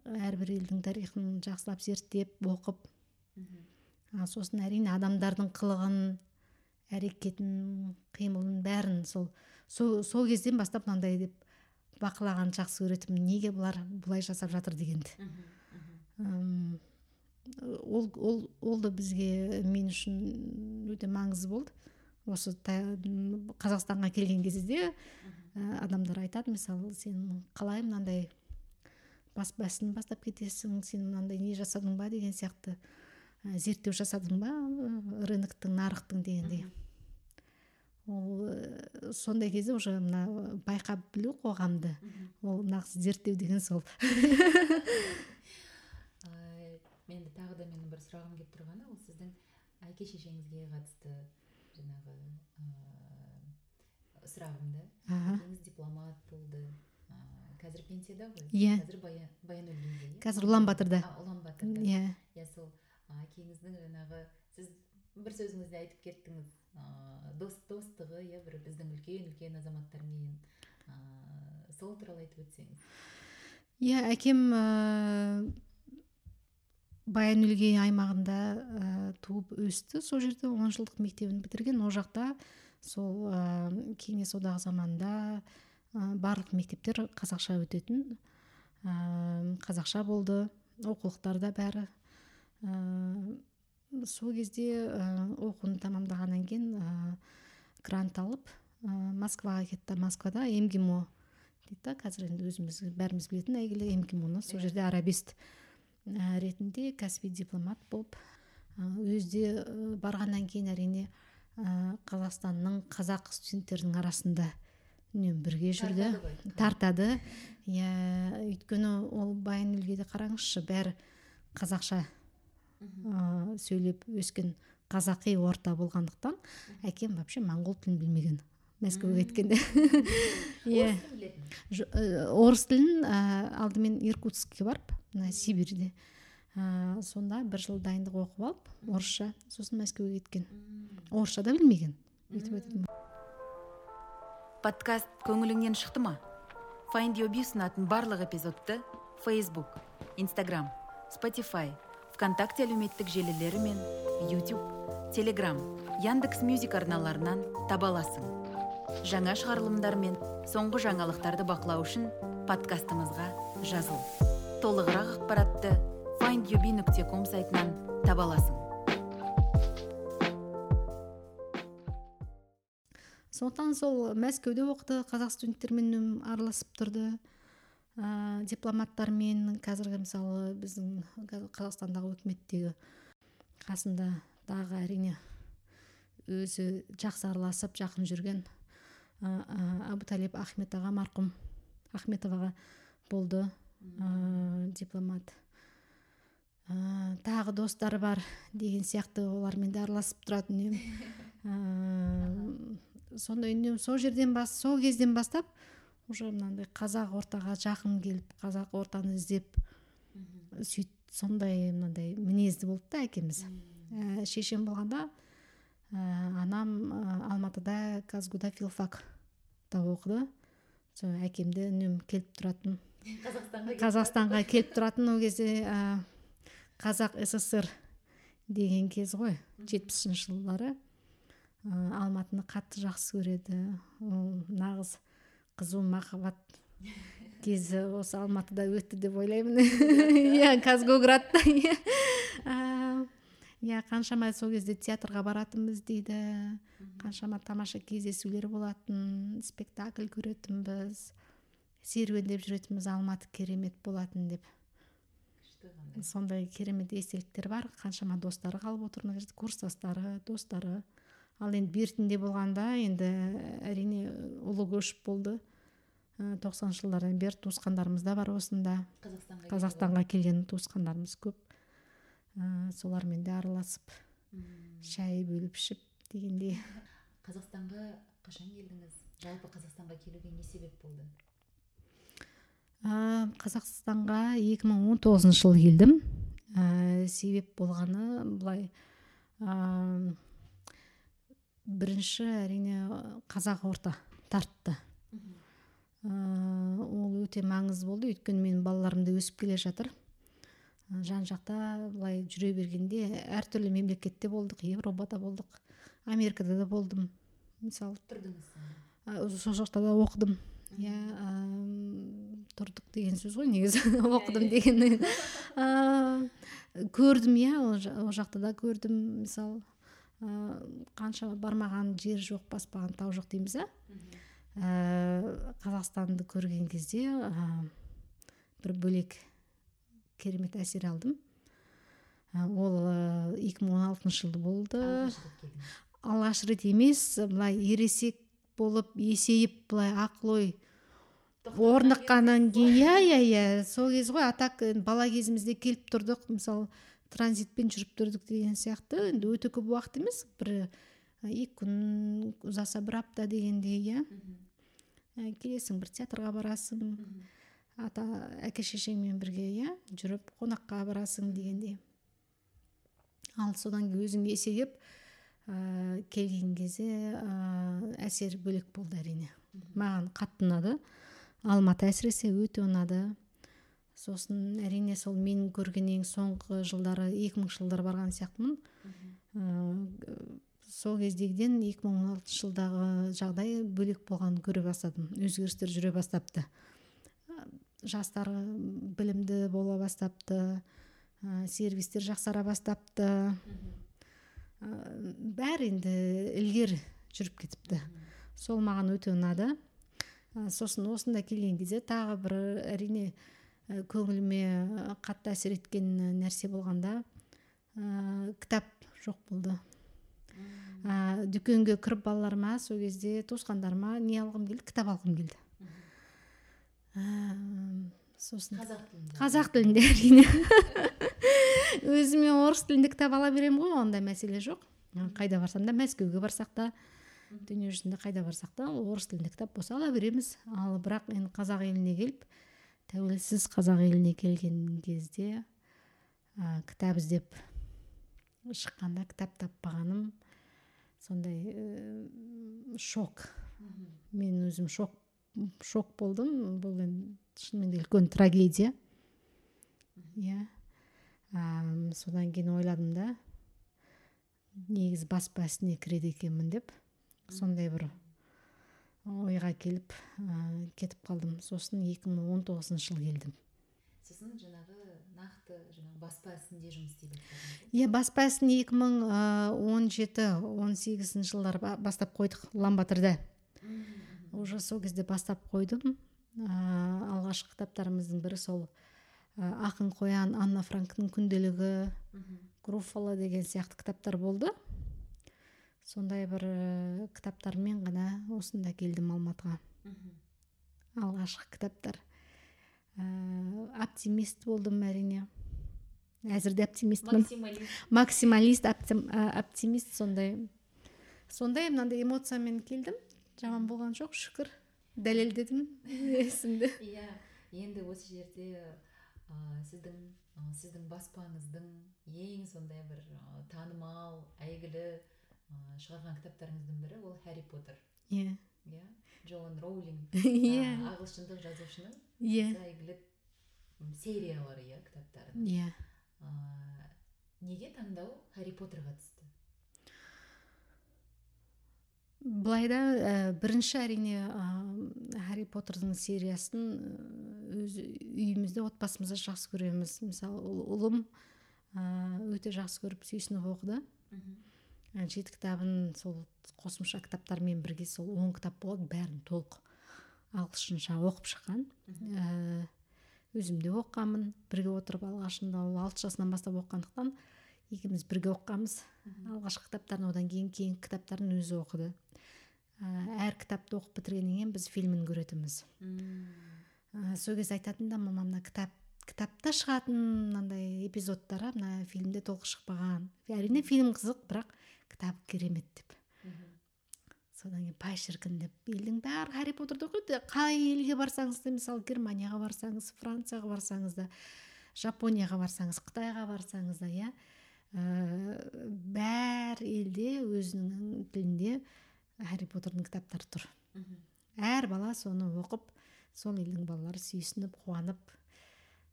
Әрбір елдің тарихын жақсылап зерттеп оқып. А сосын әрине адамдардың қылығын әрекетін қимылын бәрін сол сол, сол кезден бастап мынандай деп бақылағанды жақсы көретінмін. Неге бұлар бұлай жасап жатыр дегенді. Ол, ол, ол да бізге мен үшін өте маңызды болды. Осы қазақстанға келген кезде адамдар айтады мысалы сен қалай мынандай бас бәсін бастап кетесің сен мынандай не жасадың ба? деген сияқты зерттеу жасадың ба рыноктың нарықтың дегендей. Ол сондай кезде уже мына байқап білу қоғамды. Ол нағыз зерттеу деген сол. Менде тағы да менің бір сұрағым келіп тұрғаны ол сіздің әке шешеңізге қатысты жаңағы ыыы сұрағымды әкеңіз дипломат болды қазір пенсияда ғой иә қазір баян өлгенде қазір ұлан батырда ұлан батырда иә иә сол әкеңіздің жаңағы сіз бір сөзіңізде айтып кеттіңіз. Ыыы дос достығы иә бір біздің үлкен үлкен азаматтармен ыыы сол туралы айтып өтсеңіз. Иә әкем ыыы баян өлгей аймағында ә, туып өсті. Сол жерде он жылдық мектебін бітірген. Ол жақта сол ә, кеңес одағы заманында ә, барлық мектептер қазақша өтетін ә, қазақша болды. Оқулықтар бәрі. Ә, сол кезде ә, оқуын тамамдағаннан кейін ә, грант алып ә, москваға кетті. Москвада эмгимо дейді да. Қазір енді өзіміз бәріміз білетін әйгілі эмгимоны сол жерде арабист ретінде кәсіби дипломат болып өзде барғаннан кейін әрине ә, қазақстанның қазақ студенттерінің арасында үнемі бірге жүрді. Тартады иә өйткені ол баян өлгейде қараңызшы бәрі қазақша ә, сөйлеп өскен қазақи орта болғандықтан әкем вообще моңғол тілін білмеген мәскеуге кеткенде. Иә. орыс тілін алдымен иркутскке барып мына сибирьде. Ә, сонда бір жыл дайындық оқып алып орысша сосын мәскеуге кеткен. Орысша да білмеген өйтіп подкаст көңіліңнен шықты ма? Find your ұсынатын барлық эпизодты facebook instagram spotify вконтакте әлеуметтік желілері мен youtube telegram яндекс мюзик арналарынан таба аласың. Жаңа шығарылымдар мен соңғы жаңалықтарды бақылау үшін подкастымызға жазыл. Толығырақ ақпаратты findyobi нүкте ком сайтынан таба аласың. Сондықтан сол мәскеуде оқыды қазақ студенттерімен араласып тұрды. Ә, дипломаттармен қазіргі мысалы біздің қазақстандағы үкіметтегі қасында дағы әрине өзі жақсы араласып жақын жүрген ә, Талиб ахмет аға марқұм ахметов болды. Ә, дипломат. Ә, тағы достары бар деген сияқты олармен де араласып тұрады үнемі ә, сондай үнемі сол жерден бас сол кезден бастап уже мынандай қазақ ортаға жақын келіп қазақ ортаны іздеп сөйт сондай мынандай мінезді болды да әкеміз. Ә, шешем болғанда ә, анам ә, алматыда казгуда филфакта оқыды. Сол әкемді үнемі келіп тұратын. Қазақстанға келіп тұратын ол кезде ә, қазақ ссср деген кез ғой жетпісінші жылдары. Ә, алматыны қатты жақсы көреді. Ол нағыз қызу махаббат кезі осы алматыда өтті деп ойлаймын. Иә казгоградта иә. Иә қаншама сол кезде театрға баратынбыз дейді. Қаншама тамаша кездесулер болатын спектакль көретінбіз. Серуендеп жүретінбіз алматы керемет болатын деп. Сондай керемет естеліктер бар. Қаншама достары қалып отыр мына жерде курстастары достары. Ал енді бертінде болғанда енді әрине ұлы көшіп болды. Тоқсаныншы жылдардан бері туысқандарымыз да бар осында. Қазақстанға келген туысқандарымыз көп. Ә, солармен де араласып шай бөліп ішіп дегендей. Қазақстанға қашан келдіңіз? Жалпы қазақстанға келуге не себеп болды? Ә, қазақстанға 2019 жылы келдім. Ә, себеп болғаны былай ә, бірінші әрине қазақ орта тартты. Ол өте маңызды болды. Өйткені менің балаларым да өсіп келе жатыр. Жан жақта былай жүре бергенде әртүрлі мемлекетте болдық европада болдық америкада да болдым. Мысалы тұрдыңыз сол жақта да оқыдым. Иә тұрдық деген сөз ғой негізі оқыдым деген көрдім иә ол жақта да көрдім. Мысалы қанша бармаған жер жоқ баспаған тау жоқ дейміз ә ә, қазақстанды көрген кезде ә, бір бөлек керемет әсер алдым. Ә, ол ә, 2016 жылы болды. Алғаш рет емес былай ересек болып есейіп былай ақыл ой орныққаннан кейін иә иә иә. Сол кез ғой а так бала кезімізде келіп тұрдық мысалы транзитпен жүріп тұрдық деген сияқты. Енді өте көп уақыт емес бір екі күн ұзаса бір апта дегендей иә. Келесің бір театрға барасың ата әке шешеңмен бірге иә жүріп қонаққа барасың дегендей. Ал содан кейін өзің есейіп келген кезде ә, әсер бөлек болды әрине. Маған қатты ұнады. Алматы әсіресе өте ұнады. Сосын әрине сол менің көрген ең соңғы жылдары 2000 жылдары барған сияқтымын. Сол кездегіден 2016 жылдағы жағдай бөлек болғанын көре бастадым. Өзгерістер жүре бастапты. Жастар білімді бола бастапты. Ә, сервистер жақсара бастапты. Ә, бәрі енді ілгері жүріп кетіпті. Сол маған өте ұнады. Ә, сосын осында келген кезде тағы бір әрине көңіліме қатты әсер еткен нәрсе болғанда ә, кітап жоқ болды. Ә, дүкенге кіріп балаларыма сол кезде туысқандарыма не алғым келді? кітап алғым келді. Сосын. Қазақ тілінде. Қазақ тілінде әрине. Өзіме орыс тілінде кітап ала беремін ғой ондай мәселе жоқ. Қайда барсам да мәскеуге барсақ та дүние жүзінде қайда барсақ та орыс тілінде кітап болса ала береміз. Ал бірақ енді қазақ еліне келіп тәуелсіз қазақ еліне келген кезде ә, кітап іздеп шыққанда кітап таппағаным сондай ә, шок. Мен өзім шок шок болдым. Бұл енді шынымен де үлкен трагедия. Иә. Содан кейін ойладым да негізі баспа ісіне кіреді екенмін деп. Сондай бір ойға келіп ә, кетіп қалдым. Сосын 2019 жылы келдім. Сосын жаңағы нақты жаңағы баспа ісінде жұмыс істей бастадыңыз иә баспа ісін екі мың он жеті он сегізінші жылдары бастап қойдық ламбатырда уже сол кезде бастап қойдым. Ә, алғашқы кітаптарымыздың бірі сол ә, ақын қоян анна франктың күнделігі груффало деген сияқты кітаптар болды. Сондай бір ә, кітаптармен ғана осында келдім алматыға. Алғашқы кітаптар. Ә, оптимист болдым әрине. Әзір де оптимистпін. Максималист. Оптимист сондай. Сондай мынандай эмоциямен келдім. Жаман болған жоқ шүкір. Дәлелдедім есімді. Иә енді осы жерде ә, сіздің ә, сіздің баспаңыздың ең сондай бір ә, танымал әйгілі ә, шығарған кітаптарыңыздың бірі ол хәрри поттер иә. Иә джоан роулинг иә. ағылшындық жазушының иә. әйгілі сериялары иә кітаптардың иә. Ә, неге таңдау хәрри поттерға түсті? Былай да ә, бірінші әрине ә, хәрри поттердің сериясын ә, өз үйімізде отбасымызда жақсы көреміз. Мысалы ұл- ұлым ә, өте жақсы көріп сүйсініп оқыды. Ә, жеті кітабын сол қосымша кітаптармен бірге сол он кітап болады бәрін толық ағылшынша оқып шыққан. Ә, өзім де оқығанмын. Бірге отырып алғашында ол алты жасынан бастап оқығандықтан екеуміз бірге оқығанбыз. Алғашқы кітаптарын одан кейін кейінгі кітаптарын өзі оқыды. Әр кітапты оқып бітіргеннен кейін біз фильмін көретінбіз. Ә, сол кезде айтатын да мама мына кітап кітапта шығатын мынандай эпизодтары мына фильмде толық шықпаған. Әрине фильм қызық бірақ кітап керемет деп. Содан кейін пай шіркін деп. Елдің бәрі хәрри поттерді оқиды қай елге барсаңыз да мысалы германияға барсаңыз францияға барсаңыз да жапонияға барсаңыз қытайға барсаңыз да иә. Ә, бәр елде өзінің тілінде хәрри поттердің кітаптары тұр. Әр бала соны оқып сол елдің балалары сүйсініп қуанып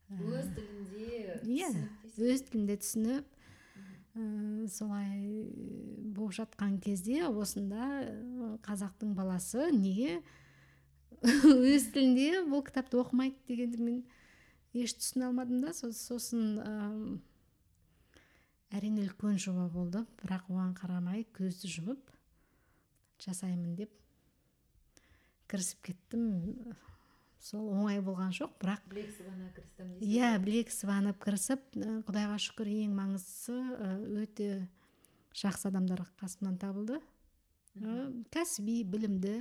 өз тілінде иә өз тілінде түсініп ә, солай болып жатқан кезде осында ә, қазақтың баласы неге өз тілінде бұл кітапты оқымайды дегенді мен еш түсіне алмадым да Со- сосын әрине үлкен жоба болды. Бірақ оған қарамай көзді жұмып жасаймын деп кірісіп кеттім. Сол оңай болған жоқ бірақ білек сыбана кірістім иә білек сыбанып кірісіп құдайға шүкір ең маңыздысы өте жақсы адамдар қасымнан табылды. Кәсіби білімді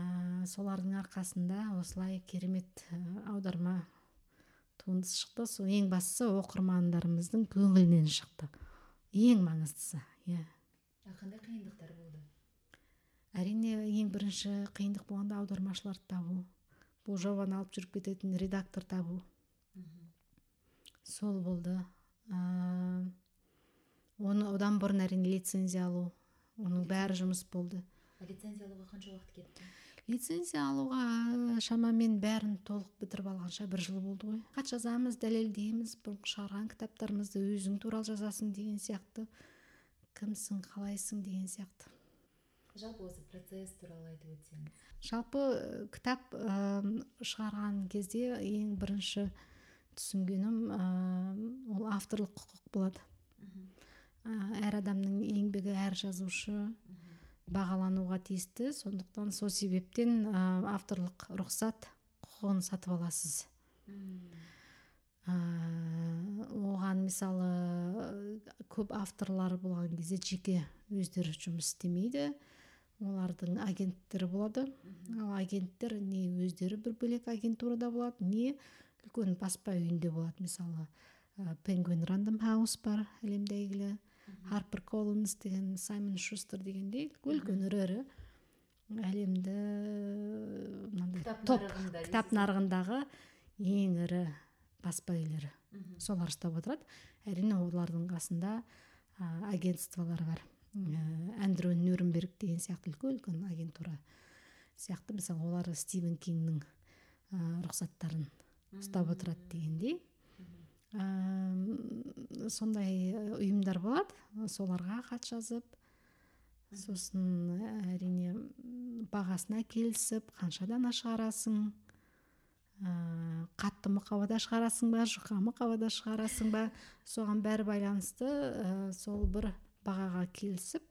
ә, солардың арқасында осылай керемет аударма туындысы шықты. Сол ең бастысы оқырмандарымыздың көңілінен шықты. Ең маңыздысы иә. Қандай қиындықтар болды? Әрине ең бірінші қиындық болғанда аудармашыларды табу бұл жобаны алып жүріп кететін редактор табу. Сол болды. Ә, оны одан бұрын әрине лицензия алу оның бәрі жұмыс болды. Лицензия алуға қанша уақыт кетті? Лицензия алуға ә, шамамен бәрін толық бітіріп алғанша бір жыл болды ғой. Хат жазамыз дәлелдейміз бұрынғы шығарған кітаптарымызды өзің туралы жазасың деген сияқты. Кімсің қалайсың деген сияқты. Жалпы осы процесс туралы айтып өтсеңіз. Жалпы ә, кітап ә, шығарған кезде ең бірінші түсінгенім ә, ол авторлық құқық болады. Ә, әр адамның еңбегі әр жазушы бағалануға тиісті. Сондықтан сол себептен ә, авторлық рұқсат құқығын сатып аласыз. Ә, оған мысалы көп авторлар болған кезде жеке өздері жұмыс істемейді. Олардың агенттері болады. Ал агенттер не өздері бір бөлек агентурада болады не үлкен баспа үйінде болады. Мысалы пенгуин рандом хаус бар әлемде әйгілі харпер коллинс деген саймон шустер дегендей үлкен ірі әлемді мынандай топ кітап нарығындағы ең ірі баспа үйлері солар ұстап отырады. Әрине олардың қасында ә, агентстволар бар. Ә, әндрю нюрнберг деген сияқты үлкен үлкен агентура сияқты. Мысалы олар стивен кингнің ә, рұқсаттарын ұстап отырады дегендей. Ә, сондай ұйымдар болады. Соларға хат жазып сосын әрине м, бағасына келісіп қаншадана шығарасың ә, қатты мұқабада шығарасың ба? Жұқа мұқабада шығарасың ба? Соған бәрі байланысты ә, сол бір бағаға келісіп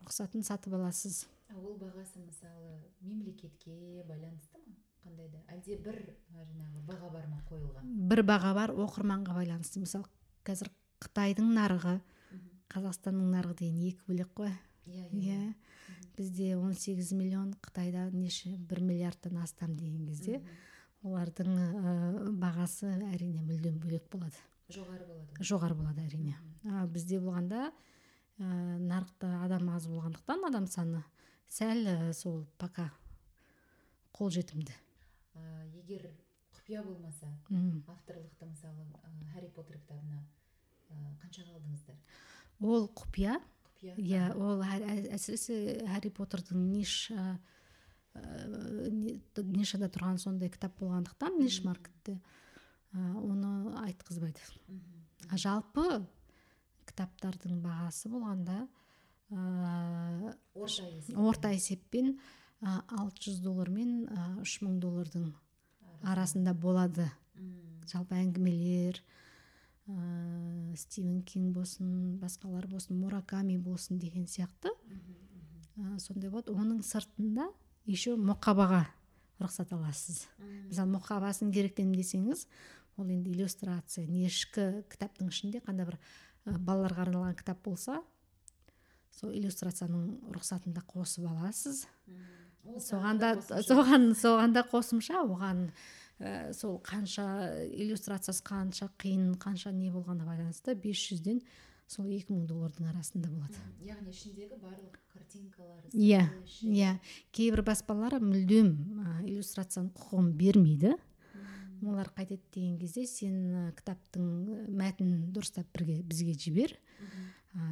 рұқсатын сатып аласыз. Ол бағасы мысалы мемлекетке байланысты ма? Қандай да? әлде бір жаңағы баға бар ма қойылған? бір баға бар оқырманға байланысты. Мысалы қазір қытайдың нарығы қазақстанның нарығы деген екі бөлек қой. Иә иә бізде 18 миллион қытайда неше? бір миллиардтан астам деген кезде олардың ә, бағасы әрине мүлдем бөлек болады. Жоғары болады. Жоғары болады әрине. А бізде болғанда ә, нарықта адам аз болғандықтан адам саны сәл ә, сол пока қолжетімді. Егер құпия болмаса авторлықты мысалы ә, харри поттер кітабына ә, қаншаға алдыңыздар? Ол құпия? Құпия? Иә ол ә- ә- әсіресе харри поттердің ниш ә, ә, нишада тұрған сондай кітап болғандықтан ниш маркетте ә, оны айтқызбайды. А жалпы кітаптардың бағасы болғанда ә, орта есеппен алты жүз доллар мен үш мың доллардың арасында болады. Жалпы әңгімелер ә, стивен кинг болсын басқалар болсын мураками болсын деген сияқты. Ә, сондай болады. Оның сыртында еще мұқабаға рұқсат аласыз. Мысалы мұқабасын керектенемін десеңіз ол енді иллюстрация не ішкі кітаптың ішінде қандай бір балаларға арналған кітап болса сол иллюстрацияның рұқсатын да қосып аласыз. Ол соған тағы да қосымша. соған соған да қосымша оған ә, сол қанша иллюстрациясы қанша қиын қанша не болғанына байланысты 500-ден сол 2000 доллардың арасында болады. Яғни ішіндегі барлық картинкалар Иә, иә. кейбір баспалар мүлдем ә, иллюстрацияның құқығын бермейді. Олар қайтеді деген кезде сен ә, кітаптың мәтінін дұрыстап бірге бізге жібер.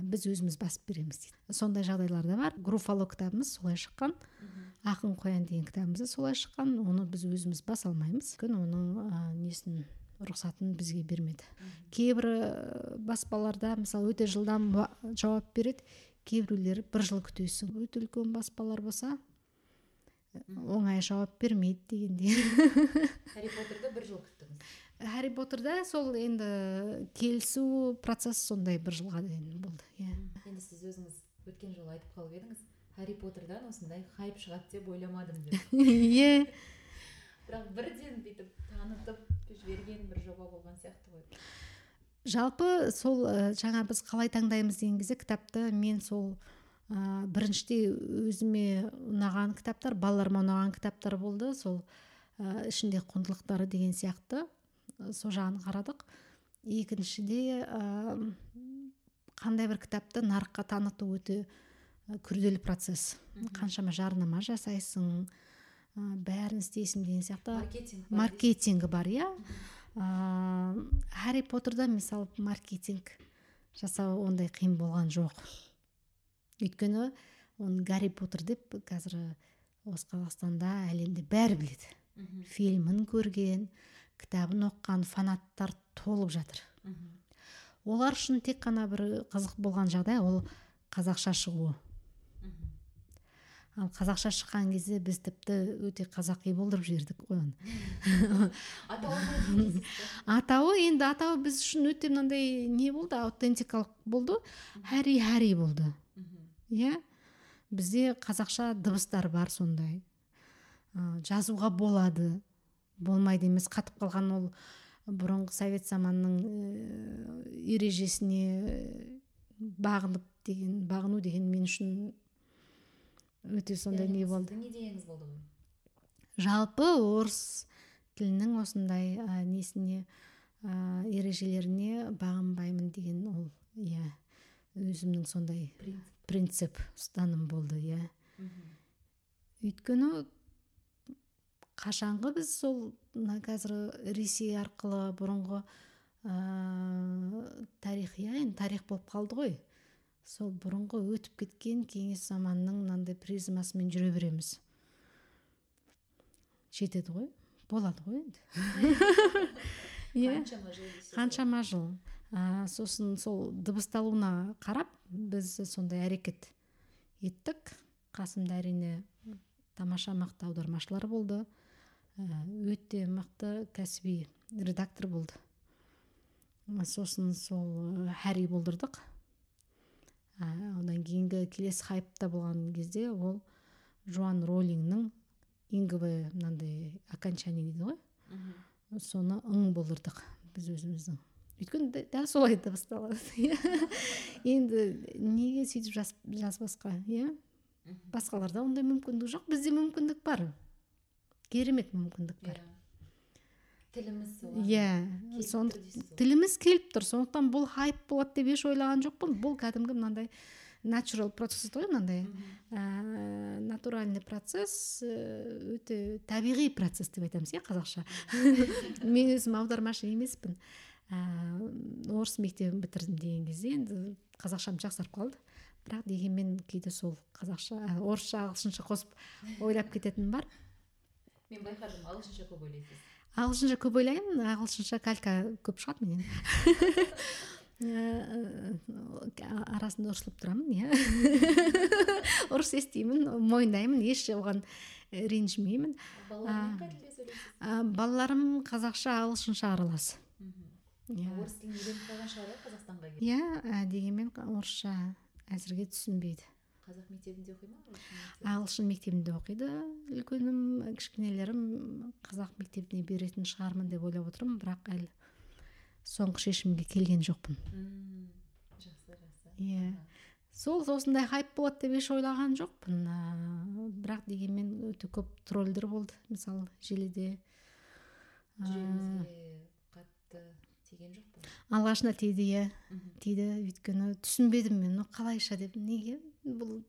Біз өзіміз басып береміз дейді. Сондай жағдайлар да бар. Груфало кітабымыз солай шыққан. Ақын қоян деген кітабымыз да солай шыққан. Оны біз өзіміз баса алмаймыз. Өйткені оның ә, несін рұқсатын бізге бермеді. Кейбір баспаларда мысалы өте жылдам уа- жауап береді. Кейбіреулері бір жыл күтесің. Өте үлкен баспалар болса оңай жауап бермейді дегендей. Харри поттерді бір жыл күттіңіз. Харри поттерда сол енді келісу процесс сондай бір жылға дейін болды иә. Енді сіз өзіңіз өткен жолы айтып қалып едіңіз харри поттердан осындай хайп шығады деп ойламадым деп. Иә. Бірақ бірден бүйтіп танытып жіберген бір жоба болған сияқты ғой. Жалпы сол жаңа біз қалай таңдаймыз деген кезде кітапты мен сол ә, біріншіде өзіме ұнаған кітаптар балаларыма ұнаған кітаптар болды. Сол ә, ішінде құндылықтары деген сияқты. Сол жағын қарадық. Екіншіде ә, қандай бір кітапты нарыққа таныту өте күрделі процесс. Қаншама жарнама жасайсың ә, бәрін істейсің деген сияқты. Маркетинг маркетингі бар иә. Ә, харри поттерда мысалы маркетинг жасау ондай қиын болған жоқ. Өйткені оны гарри поттер деп қазір осы қазақстанда әлемде бәрі біледі. Фильмін көрген кітабын оқыған фанаттар толып жатыр. Олар үшін тек қана бір қызық болған жағдай ол қазақша шығуы. Ал қазақша шыққан кезде біз тіпті өте қазақи болдырып жібердік қой оны. Атауы енді атауы біз үшін өте мынандай не болды аутентикалық болды. හැри හැри болды. Иә? Бізде қазақша дыбыстар бар сондай. Ә, жазуға болады. Болмайды емес қатып қалған ол бұрынғы совет заманының ә, ережесіне ә, бағынып деген бағыну деген мен үшін өте сондай не болды. Жалпы орыс тілінің осындай ә, несіне ә, ережелеріне бағынбаймын деген ол иә өзімнің сондай принцип. ұстаным болды иә. Өйткені қашанғы біз сол мына қазір ресей арқылы бұрынғы ә, тарих иә енді тарих болып қалды ғой. Сол бұрынғы өтіп кеткен кеңес заманының мынандай призмасымен жүре береміз. Жетеді ғой болады ғой енді. Иә. Қаншама жыл ә, сосын сол дыбысталуына қарап біз сондай әрекет еттік. Қасымда әрине тамаша мықты аудармашылар болды. Өте мықты кәсіби редактор болды. Ә, сосын сол ә, харри болдырдық. Ә, одан кейінгі келесі хайпта болған кезде ол жуан роллиңнің инговое мынандай окончание дейді ғой. Соны ың болдырдық біз өзіміздің. Өйткені дә- дәл солай дыбысталады иә енді неге сөйтіп жаз, жазбасқа иә? Басқаларда ондай мүмкіндік жоқ бізде мүмкіндік бар. Керемет мүмкіндік бар. Иә. тіліміз иә тіліміз келіп тұр. Сондықтан бұл хайп болады деп еш ойлаған жоқпын. Бұл кәдімгі мынандай natural процесс ғой мынандай ә, натуральный процесс ә, өте табиғи процесс деп айтамыз иә қазақша. Мен өзім аудармашы емеспін. Ә, орыс мектебін бітірдім деген кезде енді қазақшам жақсарып қалды. Бірақ дегенмен кейде сол қазақша ә, орысша ағылшынша қосып ойлап кететінім бар. Мен байқадым ағылшынша көп ойлайсыз. Ағылшынша көп ойлаймын ағылшынша калька көп шығады менен. Арасында ұрсылып тұрамын иә. Ұрыс естимін мойындаймын еш оған ренжімеймін. Сөйлейсіз? ә, балаларым қазақша ағылшынша аралас. Иә. Орыс тілін үйреніп қалған шығар иә қазақстанға иә дегенмен орысша әзірге түсінбейді. Қазақ мектебінде оқи ма ағылшын мектебінде? оқиды. Үлкенім кішкенелерім қазақ мектебіне беретін шығармын деп ойлап отырмын. Бірақ әлі соңғы шешімге келген жоқпын. Жақсы жақсы. Иә. Сол осындай хайп болады деп еш ойлаған жоқпын. Бірақ дегенмен өте көп тролльдер болды. Мысалы желіде жүрегіңізге қатты тиген жоқ па алғашында тиді иә тиді өйткені түсінбедім мен. «Ну, қалайша деп? Неге? Бұл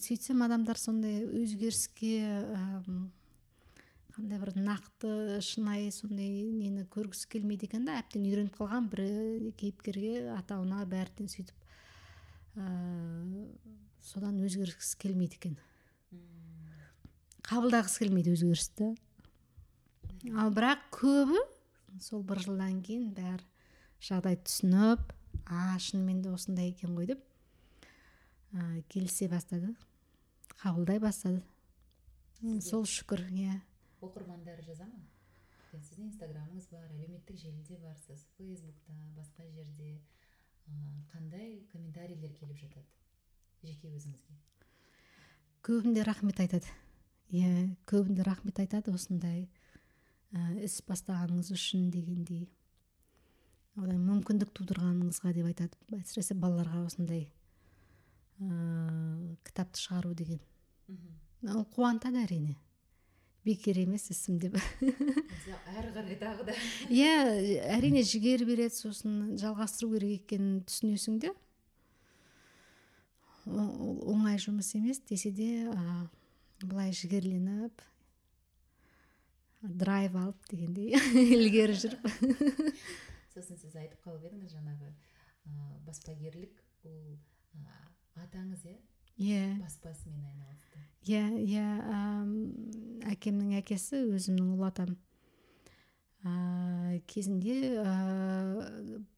сөйтсем адамдар сондай өзгеріске қандай бір нақты шынайы сондай нені көргісі келмейді екен да. Әбден үйреніп қалған бір кейіпкерге атауына бәрінен сөйтіп ә, содан өзгергісі келмейді екен. Қабылдағысы келмейді өзгерісті. Ал бірақ көбі сол бір жылдан кейін бәрі жағдай түсініп а шынымен де осындай екен ғой деп ә, келісе бастады қабылдай бастады. Сізге- сол шүкір иә. оқырмандары жаза ма? Сіздің инстаграмыңыз бар әлеуметтік желіде барсыз фейсбукта басқа жерде ә, қандай комментарийлер келіп жатады жеке өзіңізге? Көбінде рахмет айтады. Иә көбінде рахмет айтады осындай. Іс бастағаныңыз үшін дегендей. Одан мүмкіндік тудырғаныңызға деп айтады. Әсіресе балаларға осындай ә, кітапты шығару деген. Мхм. ол қуантады әрине. Бекер емес ісім деп. Әрі қарай тағы да. Иә әрине жігер береді сосын жалғастыру керек екенін түсінесің де. Оңай жұмыс емес десе де ә, былай жігерленіп драйв алып дегендей ілгері жүріп. Сосын сіз айтып қалып едіңіз жаңағы ә, баспагерлік ол ә, атаңыз иә? Иә. Баспасымен айналысты. Иә иә ам, әкемнің әкесі өзімнің ұл атам. Ә, кезінде ә,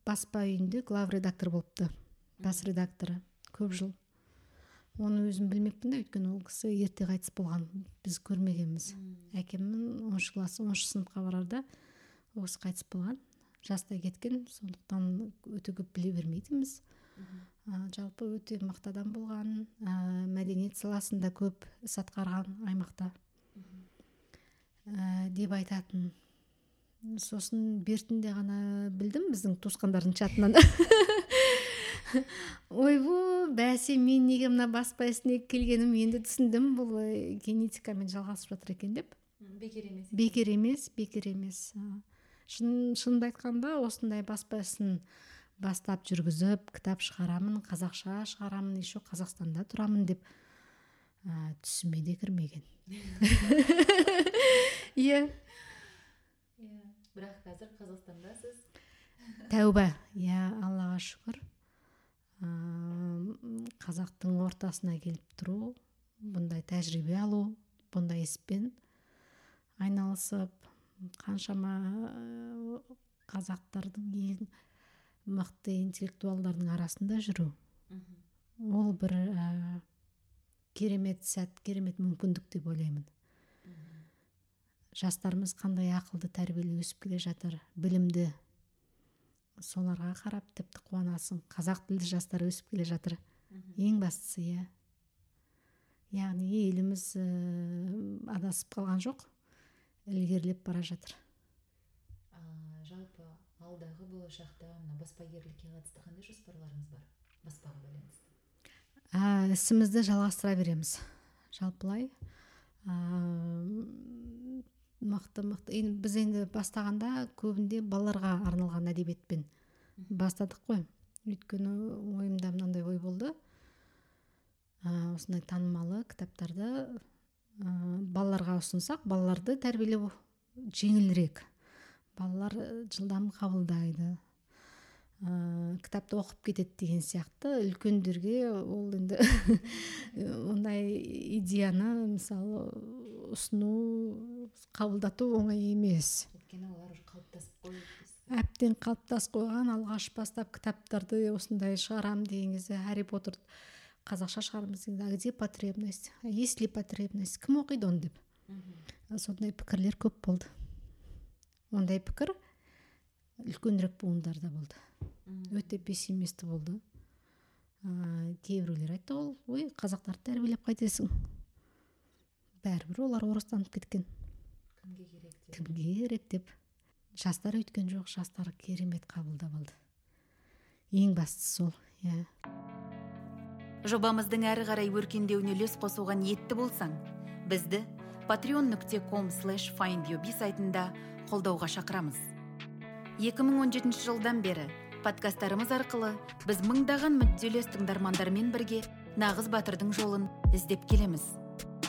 баспа үйінде глав редактор болыпты. Бас редакторы көп жыл. Оны өзім білмеппін да өйткені ол кісі ерте қайтыс болған біз көрмегенбіз. Әкемнің оныншы класс оныншы сыныпқа барарда ол кісі қайтыс болған. Жастай кеткен сондықтан өте көп біле бермейтінбіз. Ә, жалпы өте мықты адам болған ә, мәдениет саласында көп іс атқарған аймақта ә, деп айтатын. Сосын бертінде ғана білдім біздің туысқандардың чатынан. ойбу бәсе мен неге мына баспа ісіне келгенім енді түсіндім. Бұл э, генетикамен жалғасып жатыр екен деп. Бекер емес. Бекер емес бекер емес шын шынымды айтқанда осындай баспа ісін бастап жүргізіп кітап шығарамын қазақша шығарамын еще қазақстанда тұрамын деп ә, түсіме де кірмеген. Иә. Иә. Бірақ қазір қазақстандасыз. Тәуба. Иә аллаға шүкір. Қазақтың ортасына келіп тұру бұндай тәжірибе алу бұндай іспен айналысып қаншама қазақтардың ең мықты интеллектуалдардың арасында жүру. Ол бір ә, керемет сәт керемет мүмкіндік деп ойлаймын. Жастарымыз қандай ақылды тәрбиелі өсіп келе жатыр білімді соларға қарап тіпті қуанасың. Қазақ тілді жастар өсіп келе жатыр. Ең бастысы иә. Яғни еліміз ә, адасып қалған жоқ. ілгерілеп бара жатыр. А, жалпы алдағы болашақта мына баспагерлікке қатысты қандай жоспарларыңыз бар? Баспаға байланысты. Ә, ісімізді жалғастыра береміз. Жалпылай ә, мықты мықты. Енді біз енді бастағанда көбінде балаларға арналған әдебиетпен бастадық қой. Өйткені ойымда мынандай ой болды. Ә, осындай танымалы кітаптарды ә, балаларға ұсынсақ балаларды тәрбиелеу жеңілірек. Балалар жылдам қабылдайды. Ә, кітапты оқып кетеді деген сияқты үлкендерге ол енді ондай идеяны мысалы ұсыну қабылдату оңай емес. Өйткені олар қалыптасып қойды әбден қалыптасып қойған алғаш бастап кітаптарды осындай шығарам деген кезде харри поттер қазақша шығарамыз дегенде а где потребность? А есть ли потребность? Кім оқиды оны? деп. Сондай пікірлер көп болды. Ондай пікір үлкенірек буындарда болды. Өте пессимист болды. Ә, кейбіреулер айтты ол ой қазақтарды тәрбиелеп қайтесің бәрібір олар орыстанып кеткен. Кімге керек деп? Кімге керек деп. Жастар өйткен жоқ жастар керемет қабылдап алды. Ең бастысы сол иә. Жобамыздың әрі қарай өркендеуіне үлес қосуға ниетті болсаң бізді patreon нүкте ком слэш сайтында қолдауға шақырамыз. 2017 жылдан бері подкасттарымыз арқылы біз мыңдаған мүдделес тыңдармандармен бірге нағыз батырдың жолын іздеп келеміз.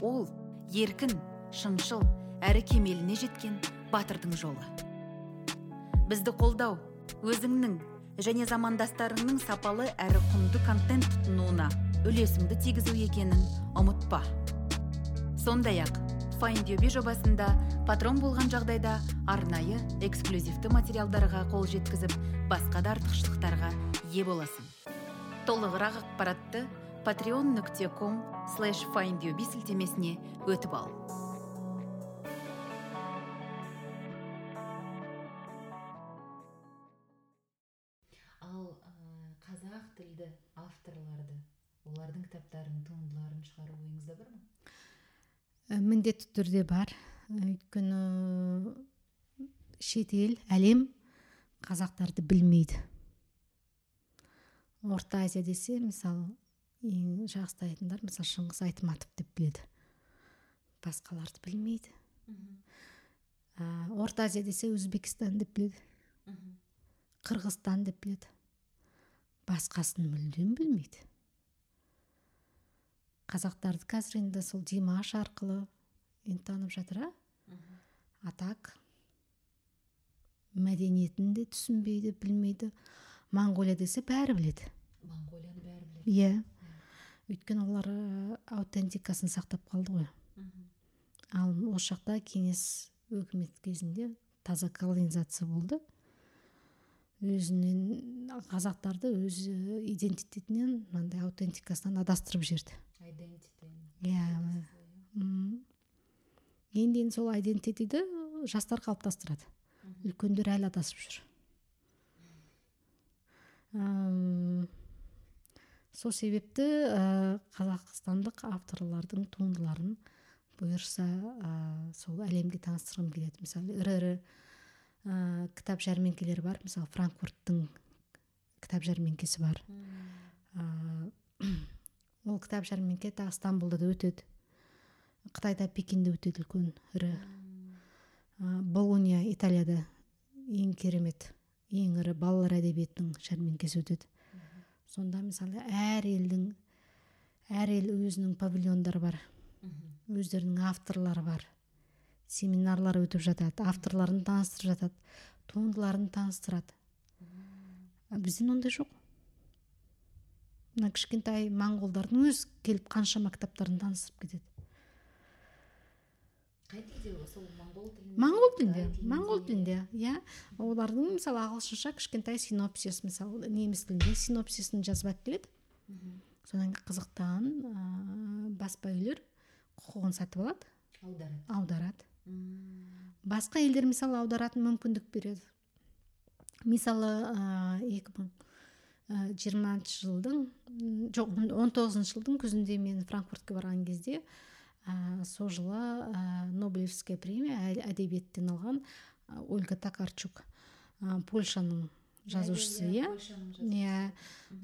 Ол еркін шыншыл әрі кемеліне жеткен батырдың жолы. Бізді қолдау өзіңнің және замандастарыңның сапалы әрі құнды контент тұтынуына үлесіңді тигізу екенін ұмытпа. Сондай ақ файндюби жобасында патрон болған жағдайда арнайы эксклюзивті материалдарға қол жеткізіп басқа да артықшылықтарға ие боласың. Толығырақ ақпаратты patreon нүкте ком слэш сілтемесіне өтіп ал. Ал ә, қазақ тілді авторларды олардың кітаптарын туындыларын шығару ойыңызда бар ма? Ә, міндетті түрде бар. Өйткені шетел әлем қазақтарды білмейді. Орта азия десе мысалы ең жақсы айтатындар мысалы шыңғыс айтматов деп біледі. Басқаларды білмейді. Ә, орта азия десе өзбекстан деп біледі. Қырғызстан деп біледі. Басқасын мүлдем білмейді. Қазақтарды қазір енді сол димаш арқылы енді танып жатыр а? А так мәдениетін де түсінбейді білмейді. Моңғолия десе бәрі біледі. Моңғолияны бәрі біледі. Иә. Өйткені олар ә, аутентикасын сақтап қалды ғой. Ал осы жақта кеңес өкімет кезінде таза колонизация болды. Өзінен қазақтарды өз идентитетінен мынандай аутентикасынан адастырып жіберді. Иә енді енді сол айдентитиді жастар қалыптастырады. Үлкендер әлі адасып жүр. Сол себепті ә, қазақстандық авторлардың туындыларын бұйырса ә, сол әлемге таныстырғым келеді. Мысалы ірі ірі ә, кітап жәрмеңкелері бар. Мысалы франкфурттың кітап жәрмеңкесі бар. Ә, ол кітап жәрмеңке тағы стамбулда да өтеді. Қытайда пекинде өтеді үлкен ірі ә, болония италияда ең керемет ең ірі балалар әдебиетінің жәрмеңкесі өтеді. Сонда мысалы әр елдің әр ел өзінің павильондары бар. Өздерінің авторлары бар. Семинарлар өтіп жатады авторларын таныстырып жатады туындыларын таныстырады. А бізден ондай жоқ. Мына кішкентай моңғолдардың өзі келіп қаншама кітаптарын таныстырып кетеді. Қай тілде моңғол тілінде моңғол тілінде моңғол иә. Олардың мысалы ағылшынша кішкентай синопсис мысалы неміс тілінде синопсисін жазып алып келеді содан кейін қызықтаған ыыы баспа үйлер құқығын сатып алады. Аударады. Аударады. Басқа елдер мысалы аударатын мүмкіндік береді. Мысалы екі мың жиырмасыншы жылдың жоқ он тоғызыншы жылдың күзінде мен франкфуртке барған кезде ә, сол жылы ә, нобелевская премия әдебиеттен алған ә, ольга токарчук. Ә, польшаның жазушысы иә иә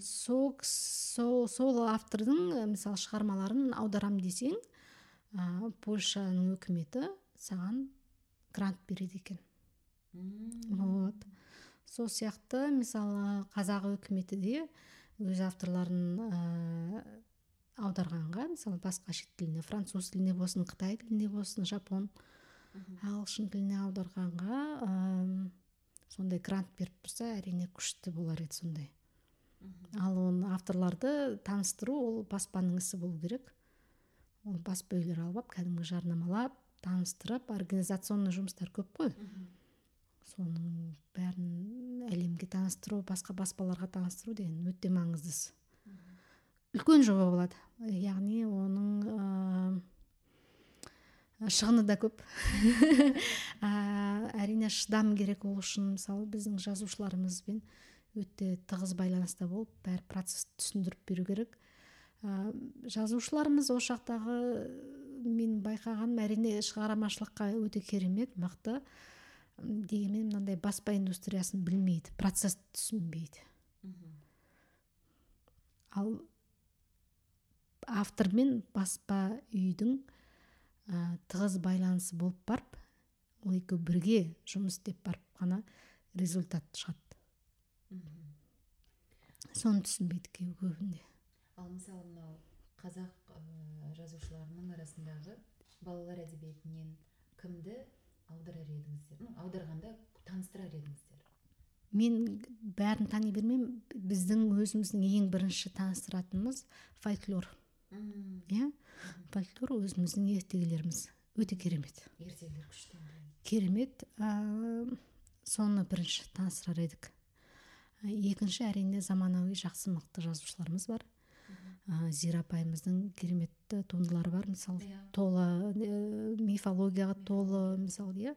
сол сол сол автордың мысалы шығармаларын аударам десең ә, польшаның үкіметі саған грант береді екен. Вот. Сол сияқты мысалы қазақ өкіметі де өз авторларын ә, аударғанға мысалы басқа шет тіліне француз тіліне болсын қытай тіліне болсын жапон ағылшын тіліне аударғанға ә, сондай грант беріп тұрса әрине күшті болар еді сондай. Ал оны авторларды таныстыру ол баспаның ісі болу керек. Ол баспа үйлер алып алып кәдімгі жарнамалап таныстырып организационный жұмыстар көп қой. Соның бәрін әлемге таныстыру басқа баспаларға таныстыру деген өте маңызды іс үлкен жоба болады. Яғни оның ә, шығыны да көп. Ә, әрине шыдам керек ол үшін мысалы біздің жазушыларымызбен өте тығыз байланыста болып бәр процессті түсіндіріп беру керек. Ә, жазушыларымыз осы жақтағы мен байқағаным әрине шығармашылыққа өте керемет мықты. Дегенмен мынандай баспа индустриясын білмейді процессті түсінбейді. Ал автор мен баспа үйдің ә, тығыз байланысы болып барып ол екеуі бірге жұмыс істеп барып қана результат шығады соны түсінбейді көбінде. Ал мысалы мынау қазақ ә, жазушыларының арасындағы балалар әдебиетінен кімді аударар едіңіздер? Ну аударғанда таныстырар едіңіздер? Мен бәрін тани бермеймін. Біздің өзіміздің ең бірінші таныстыратынымыз фольклор. Иә? Фольклор өзіміздің ертегілеріміз. Өте керемет. Ертегілер күшті керемет. Ә, соны бірінші таныстырар едік. Екінші әрине заманауи жақсы мықты жазушыларымыз бар. Ә, зира апайымыздың керемет туындылары бар мысалы Иә. толы ә, мифологияға толы мысалы иә.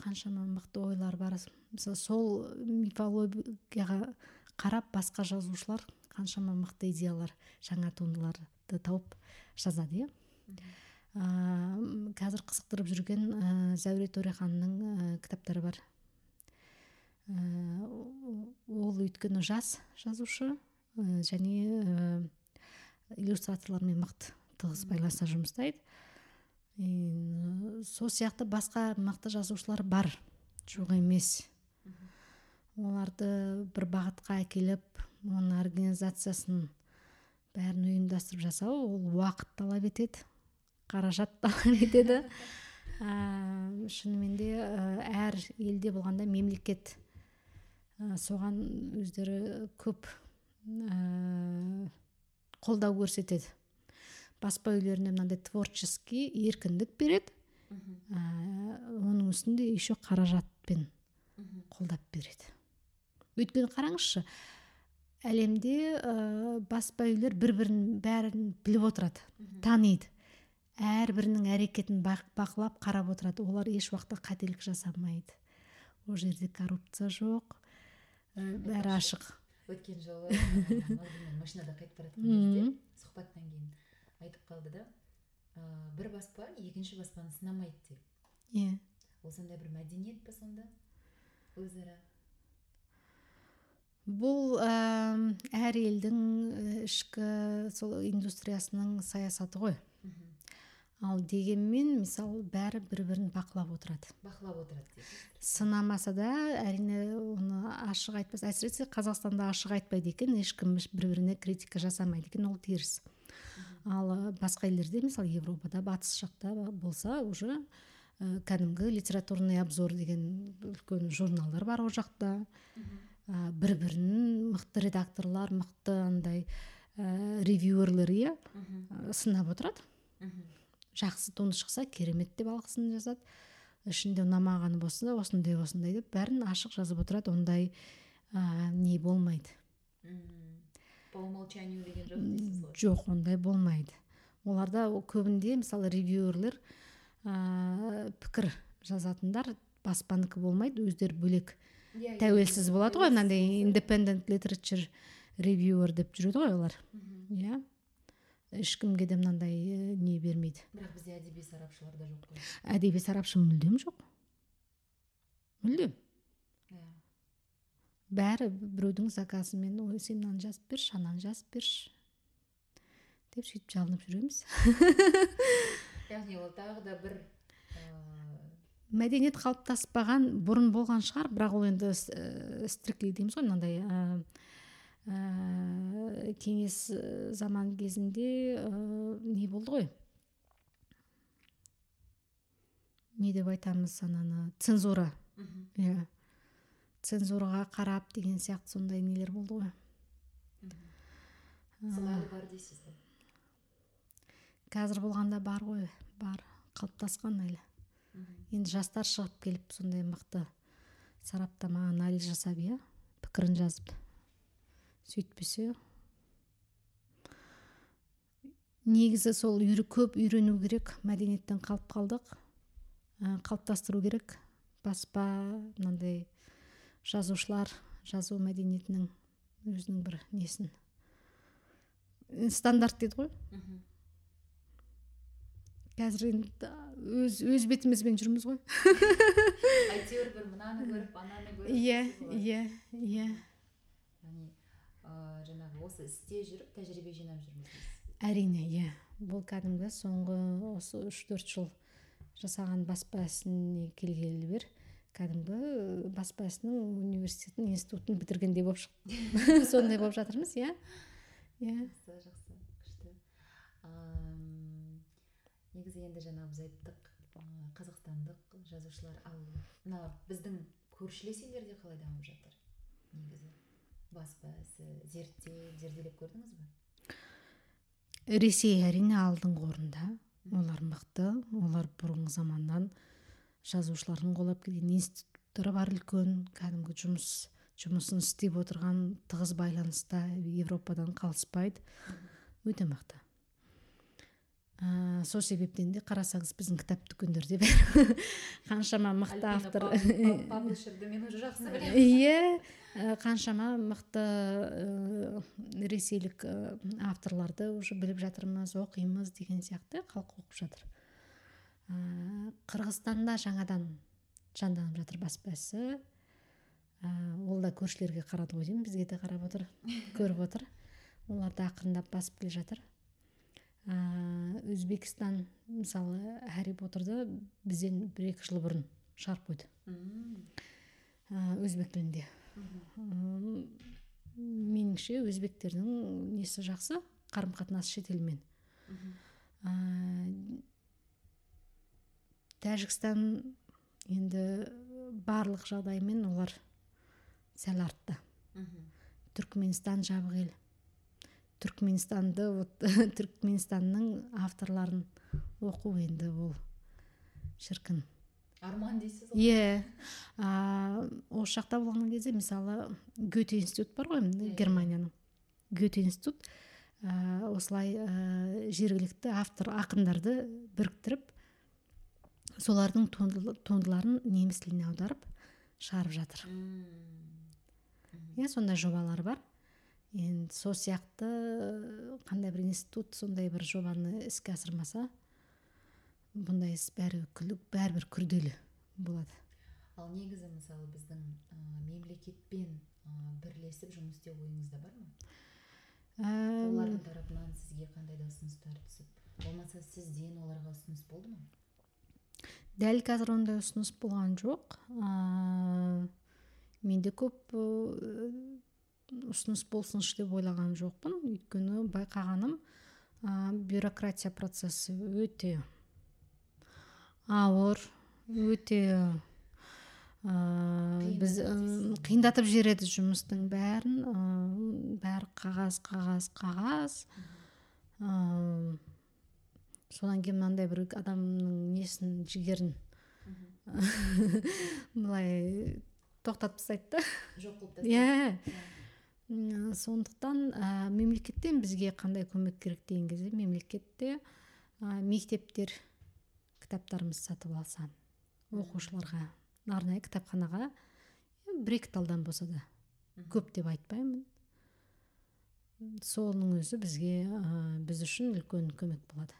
Қаншама мықты ойлар бар. Мысалы сол мифологияға қарап басқа жазушылар қаншама мықты идеялар жаңа туындыларды тауып жазады иә. Ә, қазір қызықтырып жүрген ә, зәуре төреханның ә, кітаптары бар. Ә, ол өйткені жас жазушы ә, және ә, иллюстраторлармен мықты тығыз байланыса жұмыстайды. Сол сияқты басқа мықты жазушылар бар. Жоқ емес. Оларды бір бағытқа әкеліп оның организациясын бәрін ұйымдастырып жасау ол уақыт талап етеді қаражат талап етеді. Ә, шынымен де әр елде болғанда мемлекет ә, соған өздері көп ә, қолдау көрсетеді. Баспа үйлеріне мынандай творческий еркіндік береді ә, оның үстінде еще қаражатпен қолдап береді. Өйткені қараңызшы әлемде ә, баспа үйлер бір бірін бәрін біліп отырады таниды. Әрбірінің әрекетін бақ- бақылап қарап отырады. Олар еш уақытта қателік жасамайды. Ол жерде коррупция жоқ. Бәрі ашық. өткен жолы машинада қайтып бара жатқан кезде сұхбаттан кейін айтып қалды да ә, бір баспа екінші баспаны сынамайды деп. Иә. Ол сондай бір мәдениет па сонда? Өзара? Бұл әр елдің ішкі сол индустриясының саясаты ғой. Ал дегенмен мысалы бәрі бір бірін бақылап отырады. Бақылап отырады сынамаса да әрине оны ашық айтпас әсіресе қазақстанда ашық айтпайды екен ешкім бір біріне критика жасамайды екен ол теріс. Ал басқа елдерде мысалы европада батыс жақта болса уже кәдімгі литературный обзор деген үлкен журналдар бар ол жақта. Ә, бір бірін мықты редакторлар мықты андай ә, ревьюерлер иә сынап отырады. Жақсы туынды шықса керемет деп алғысын жазады. Ішінде ұнамағаны болса осындай осындай деп бәрін ашық жазып отырады. Ондай ә, не болмайды. По умолчанию деген жоқ дейсіз ғой? жоқ ондай болмайды. Оларда о- көбінде мысалы ревьюерлер ә, пікір жазатындар баспанікі болмайды өздері бөлек тәуелсіз болады ғой мынандай independent literature reviewer деп жүреді ғой олар. Иә ешкімге де мынандай ә, не бермейді. Бірақ бізде әдеби сарапшылар да жоқ қой. Әдеби сарапшы мүлдем жоқ. Мүлдем. Иә бәрі біреудің заказымен ой сен мынаны жазып берші ананы жазып берші деп сөйтіп жалынып жүреміз. Яғни ол тағы да бір ә, мәдениет қалыптаспаған бұрын болған шығар. бірақ ол енді стрикли дейміз ғой мынандай ә, кеңес заман кезінде ә, не болды ғой? Не деп айтамыз ананы цензура. Иә. Цензураға қарап деген сияқты сондай нелер болды ғой. Бар дейсіз қазір болғанда бар ғой. Бар. Қалыптасқан әлі. Енді жастар шығып келіп сондай мықты сараптама анализ жасап иә пікірін жазып сөйтпесе. Негізі сол үйрі, көп үйрену керек мәдениеттен қалып қалдық ә, қалыптастыру керек. Баспа мынандай жазушылар жазу мәдениетінің өзінің бір несін стандарт дейді ғой. Қазір енді өз өз бетімізбен жүрміз ғой. Әйтеуір бір мынаны көріп ананы көріп иә иә иә. Жаңағы осы істе жүріп тәжірибе жинап жүрміз әрине иә. Бұл кәдімгі соңғы осы үш төрт жыл жасаған баспа ісіне келгелі бер кәдімгі баспа ісінің университетін институтын бітіргендей болып шықты сондай болып жатырмыз иә. Иә. Жақсы жақсы күшті. Негізі енді жаңа біз айттық қазақстандық жазушылар ал мына біздің көршілес елдерде қалай дамып жатыр негізі? Баспа ісі зерделеп көрдіңіз бе? Ресей әрине алдыңғы орында олар мықты. Олар бұрынғы заманнан жазушылардың қолдап келген институттары бар үлкен. Кәдімгі жұмыс жұмысын істеп отырған тығыз байланыста европадан қалыспайды. Өте мықты. Ә, сол себептен де қарасаңыз біздің кітап дүкендерде қаншама мықты автор мен уже жақсы білемін. Иә қаншама мықты ә, ресейлік ә, авторларды уже біліп жатырмыз оқимыз деген сияқты халық оқып жатыр. Ә, қырғызстанда жаңадан жанданып жатыр баспа ісі ә, ол да көршілерге қарады ғой деймін бізге де қарап отыр көріп отыр. Олар да ақырындап басып келе жатыр. Өзбекстан мысалы хәрри потерді бізден бір екі жыл бұрын шығарып қойды. Ә, өзбек тілінде. Меніңше өзбектердің несі жақсы? Қарым қатынасы шетелмен тәжікстан енді барлық жағдаймен олар сәл артты. Түркменстан жабық ел. Түркменстанды вот түркменстанның авторларын оқу енді ол шіркін. Арман дейсіз ғой? Иә. Осы жақта болған кезде мысалы гете институт бар ғой германияның. Гете институт ә, осылай ә, жергілікті автор ақындарды біріктіріп солардың туындыларын неміс тіліне аударып шығарып жатыр. Иә сондай жобалар бар. Енді сол сияқты қандай бір институт сондай бір жобаны іске асырмаса бұндай іс бәрі бәрібір күрделі болады. Ал негізі мысалы біздің ә, мемлекетпен ә, бірлесіп жұмыс істеу ойыңызда бар ма? Олардың тарапынан сізге қандай да ұсыныстар түсіп болмаса сізден оларға ұсыныс болды ма? Дәл қазір ондай ұсыныс болған жоқ. Ә, менде көп ұсыныс болсыншы деп ойлаған жоқпын. Өйткені байқағаным ә, бюрократия процесі өте ауыр өте ә, біз қиындатып жібереді жұмыстың бәрін. Ә, бәрі қағаз қағаз қағаз. Ә, содан кейін мынандай бір адамның несін жігерін былай тоқтатып тастайды да. Жоқ қылып тастайды. Иә сондықтан ә, мемлекеттен бізге қандай көмек керек деген кезде мемлекетте ә, мектептер кітаптарымызды сатып алса оқушыларға арнайы кітапханаға бір екі талдан болса да көп деп айтпаймын. Соның өзі бізге ә, біз үшін үлкен көмек болады.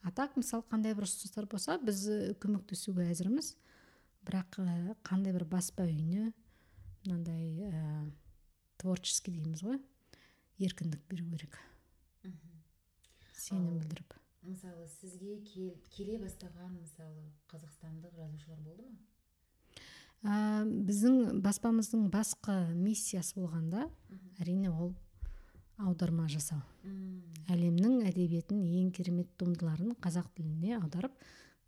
А так мысалы қандай бір ұсыныстар болса біз көмектесуге әзірміз. Бірақ қандай бір баспа үйіне мынандай ә, творческий дейміз ғой. Еркіндік беру керек. Сенім білдіріп. мысалы сізге кел, келе бастаған мысалы қазақстандық жазушылар болды ма? Ә, біздің баспамыздың басқа миссиясы болғанда әрине ол аударма жасау. Әлемнің әдебиетін ең керемет туындыларын қазақ тіліне аударып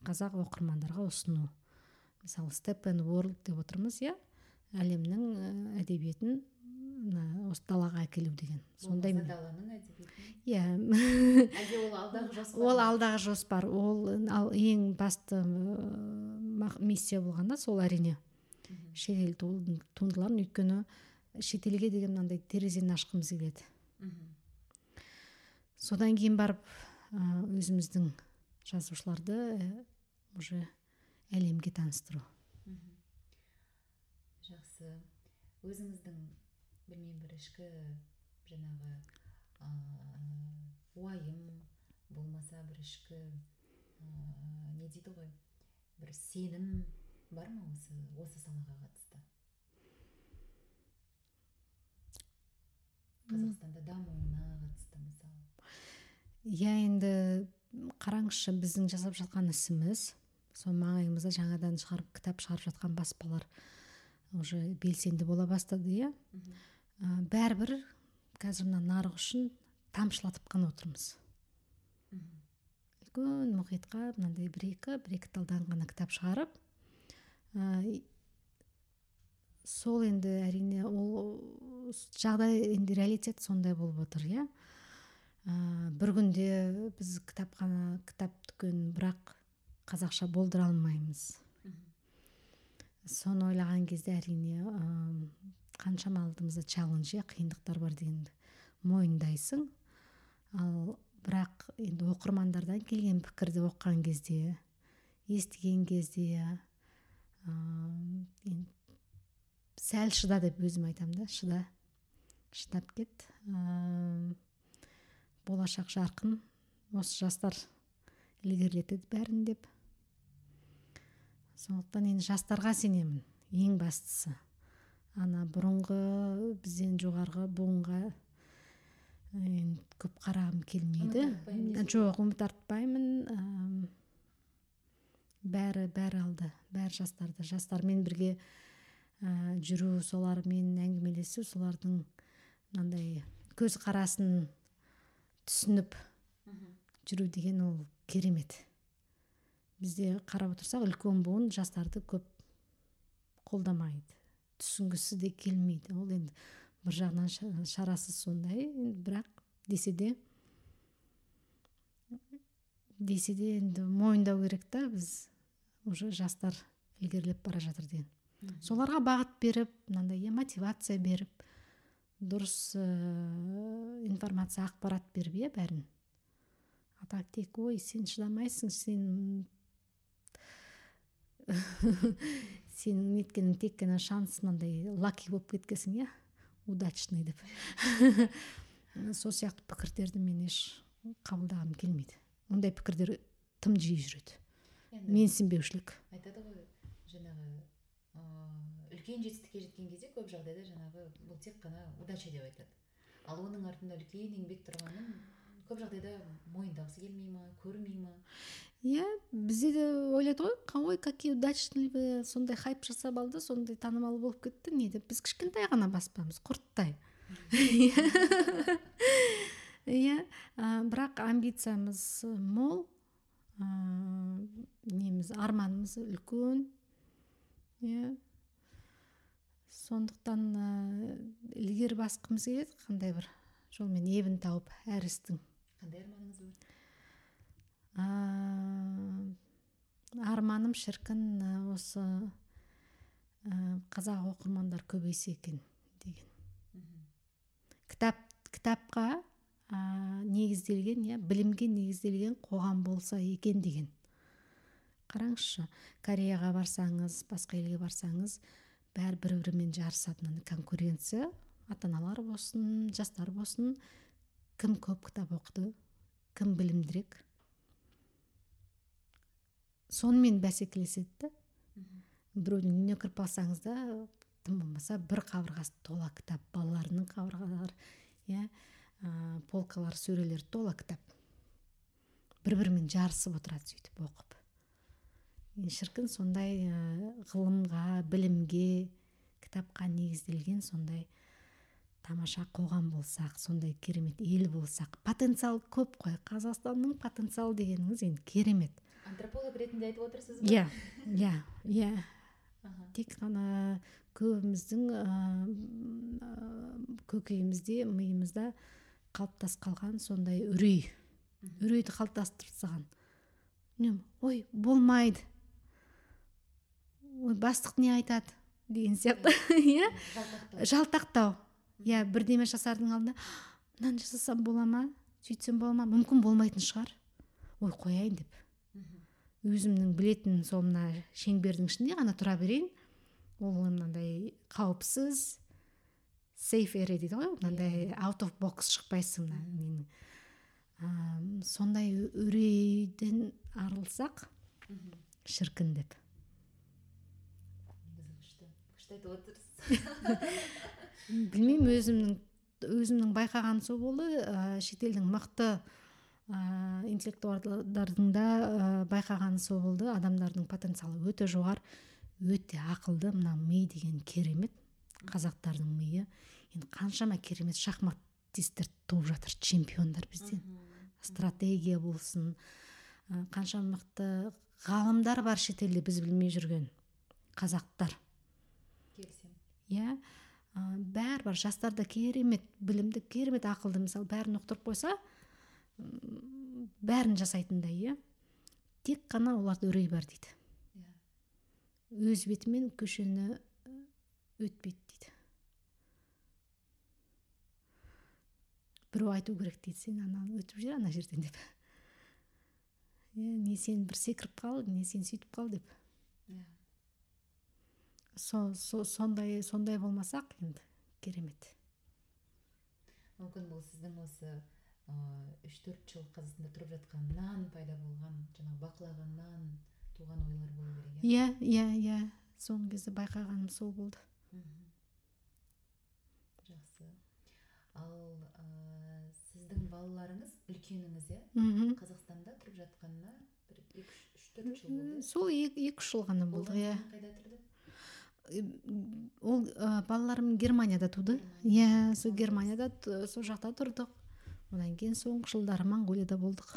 қазақ оқырмандарға ұсыну. Мысалы степ ворлд деп отырмыз иә? Әлемнің ә, әдебиетін мына осы далаға әкелу деген. Сондай иә. Ол алдағы жоспар ол ал ең басты миссия болғанда сол әрине. Шетел туын- туындыларын өйткені шетелге деген мынандай терезені ашқымыз келеді. Содан кейін барып өзіміздің жазушыларды ә, уже әлемге таныстыру. Жақсы. Өзіңіздің білмеймін бір ішкі жаңағы ә, уайым болмаса бір ішкі не дейді ғой бір сенім бар ма осы осы салаға қатысты қазақстанда дамуына қатысты мысалы иә енді қараңызшы біздің жасап жатқан ісіміз сол маңайымызда жаңадан шығарып кітап шығарып жатқан баспалар уже белсенді бола бастады иә. Ә, бәрібір қазір мына нарық үшін тамшылатып қана отырмыз. Үлкен мұхитқа мынандай бір екі бір екі талдан ғана кітап шығарып ә, сол енді әрине ол жағдай енді реалитет сондай болып отыр иә. Ә, бір күнде біз кітапхана кітап дүкен бірақ қазақша болдыра алмаймыз. Соны ойлаған кезде әрине ә, қаншама алдымызда челлендж иә қиындықтар бар дегенді мойындайсың. Ал бірақ енді оқырмандардан келген пікірді оқыған кезде естіген кезде енді сәл шыда деп өзім айтамын да шыда шыдап кет. Ә, болашақ жарқын осы жастар ілгерілетеді бәрін деп. Сондықтан енді жастарға сенемін ең бастысы. Ана бұрынғы бізден жоғарғы буынға енді көп қарағым келмейді. Жоқ үміт артпаймын бәрі бәрі алды бәрі жастарды. Жастармен бірге ә, жүру солармен әңгімелесу солардың мынандай көзқарасын түсініп жүру деген ол керемет. Бізде қарап отырсақ үлкен буын жастарды көп қолдамайды. Түсінгісі де келмейді. Ол енді бір жағынан ша- шарасы сондай. Бірақ десе де десе де енді мойындау керек та біз уже жастар ілгерілеп бара жатыр деген. Соларға бағыт беріп мынандай иә мотивация беріп дұрыс ә, информация ақпарат беріп иә бәрін. А так тек ой сен шыдамайсың сен сенің неткенің тек қана шанс мынандай лаки болып кеткенсің иә? Удачный деп. Сол сияқты пікірлерді мен еш қабылдағым келмейді. Ондай пікірлер тым жиі жүреді. Енді менсінбеушілік. айтады ғой жаңағы ыыы үлкен жетістікке жеткен кезде көп жағдайда жаңағы бұл тек қана удача деп айтады. Ал оның артында үлкен еңбек тұрғанын көп жағдайда мойындағысы келмей ма көрмей ма иә бізде де ойлайды ғой «Қа- ой какие удачливые сондай хайп жасап алды сондай танымал болып кетті. Не деп біз кішкентай ғана баспамыз құрттай. Иә бірақ амбициямыз мол неміз арманымыз үлкен. Иә. Сондықтан ә, ілгері басқымыз келеді қандай бір жолмен ебін тауып әр істің қандай арманыңыз бар? Ә, арманым шіркін осы ә, қазақ оқырмандар көбейсе екен деген. Кітап кітапқа ә, негізделген иә білімге негізделген қоғам болса екен деген. Қараңызшы кореяға барсаңыз басқа елге барсаңыз бәрі бір бірімен жарысады мынандай конкуренция ата аналар болсын жастар болсын кім көп кітап оқыды? Кім білімдірек? Сонымен бәсекелеседі да. Біреудің үйіне кіріп қалсаңыз да тым болмаса бір қабырғасы тола кітап балаларының қабырғалары иә ә, полкалар сөрелері тола кітап. Бір бірімен жарысып отырады сөйтіп оқып. Шіркін сондай ғылымға білімге кітапқа негізделген сондай тамаша қоғам болсақ сондай керемет ел болсақ потенциал көп қой. Қазақстанның потенциалы дегеніңіз енді керемет. Антрополог ретінде айтып отырсыз иә иә иә. Тек қана көбіміздің ә, көкейімізде миымызда қалыптасып қалған сондай үрей. Үрейді қалыптастырып тастаған ой болмайды ой бастық не айтады? деген сияқты. Иә. Жалтақтау. Иә бірдеме жасардың алдында мынаны жасасам бола ма? Сөйтсем бола ма? Мүмкін болмайтын шығар. Ой қояйын деп. Өзімнің білетін сол мына шеңбердің ішінде ғана тұра берейін. Ол мынандай қауіпсіз сейф эре дейді ғой мынандай аут оф бокс шықпайсың мына менің ә, сондай үрейден арылсақ шіркін деп. Күшті айтып отырсыз. білмеймін өзімнің өзімнің байқағаным сол болды. Ә, шетелдің мықты ә, интеллектуалдардың да ә, байқағаны сол болды. Адамдардың потенциалы өте жоғары өте ақылды. Мына ми деген керемет қазақтардың миы. Енді қаншама керемет шахматистер туып жатыр чемпиондар бізден. Стратегия болсын. Қанша мықты ғалымдар бар шетелде біз білмей жүрген қазақтар. Келісемін. Иә. Ә, бәрі бар жастар да керемет білімді керемет ақылды мысалы бәрін ұқтырып қойса бәрін жасайтындай иә. Тек қана оларда үрей бар дейді. Иә. Өз бетімен көшені өтпейді дейді. Біреу айту керек дейді сен ананы өтіп жүр ана жерден деп. Не сен бір секіріп қал не сен сөйтіп қал деп. Со, со, сондай сондай болмасақ енді керемет. Мүмкін бұл сіздің осы үш төрт жыл қазақстанда тұрып жатқаннан пайда болған жаңағы бақылағаннан туған ойлар болу керек иә? Иә иә иә. Соңғы кезде байқағаным сол болды. Жақсы. Ал ә, сіздің балаларыңыз үлкеніңіз иә? Қазақстанда тұрып жатқанына бір екі үш төрт жыл болды. Сол екі үш жыл ғана болды иә. қайда тұрды? Ол ә, балаларым германияда туды. Иә сол германияда сол жақта тұрдық. Одан кейін соңғы жылдары моңғолияда болдық.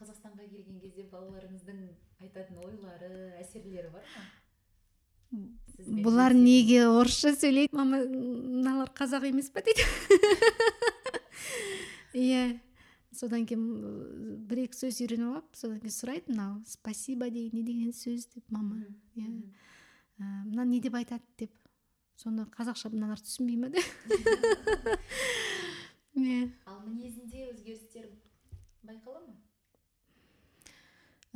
Қазақстанға келген кезде балаларыңыздың айтатын ойлары әсерлері бар ма? Бұлар неге орысша сөйлейді? Мама мыналар қазақ емес па дейді? Иә. Содан кейін бір екі сөз үйреніп алып содан кейін сұрайды мынау спасибо деген не деген сөз деп мама. Иә. Мына не деп айтады деп. Соны қазақша мыналар түсінбей ма деп. Иә ал мінезінде өзгерістер байқала ма?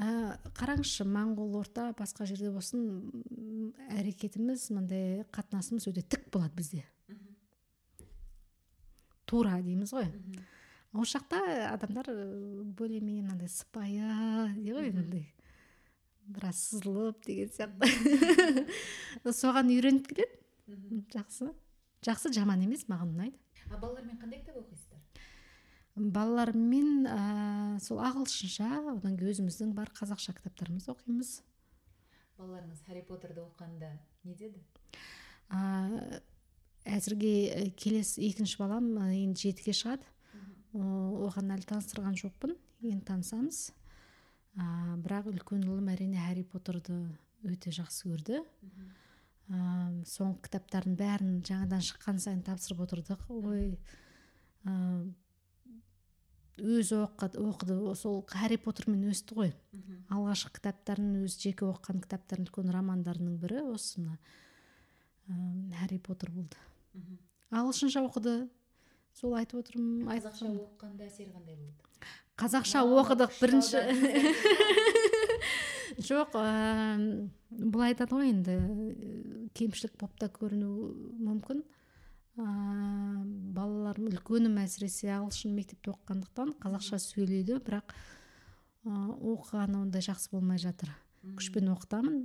Ә, қараңызшы моңғол орта басқа жерде болсын әрекетіміз мындай қатынасымыз өте тік болады бізде. Тура дейміз ғой. Осы жақта адамдар ә, более менее мынандай сыпайы дейді ғой мынандай біраз сызылып деген сияқты. Соған үйреніп келеді. Жақсы. Жақсы жаман емес маған ұнайды. А балалармен қандай кітап оқисыздар? Балалармен ә, сол ағылшынша одан кейін өзіміздің бар қазақша кітаптарымызды оқимыз. Балаларыңыз хәрри поттерді оқығанда не деді? Ә, әзірге ә, келесі екінші балам енді жетіге шығады. Оған әлі таныстырған жоқпын. Енді танысамыз. Ә, бірақ үлкен ұлым әрине хәрри поттерді өте жақсы көрді. Ә, соңғы кітаптардың бәрін жаңадан шыққан сайын тапсырып отырдық. Ой ә, өзі оқыды, оқыды. Сол хәрри поттермен өсті ғой. Алғашқы кітаптарын өзі жеке оқыған кітаптарын үлкен романдарының бірі осы мына ә, хәрри поттер болды ағылшынша оқыды. Сол айтып отырмын қазақша оқығанда әсері қандай болды? Қазақша оқыдық бірінші. жоқ ә, былай айтады ғой енді кемшілік болып та көрінуі мүмкін. Ә, балаларым үлкенім әсіресе ағылшын мектепте оқығандықтан қазақша сөйлейді бірақ ә, оқығаны ондай жақсы болмай жатыр. Күшпен оқытамын.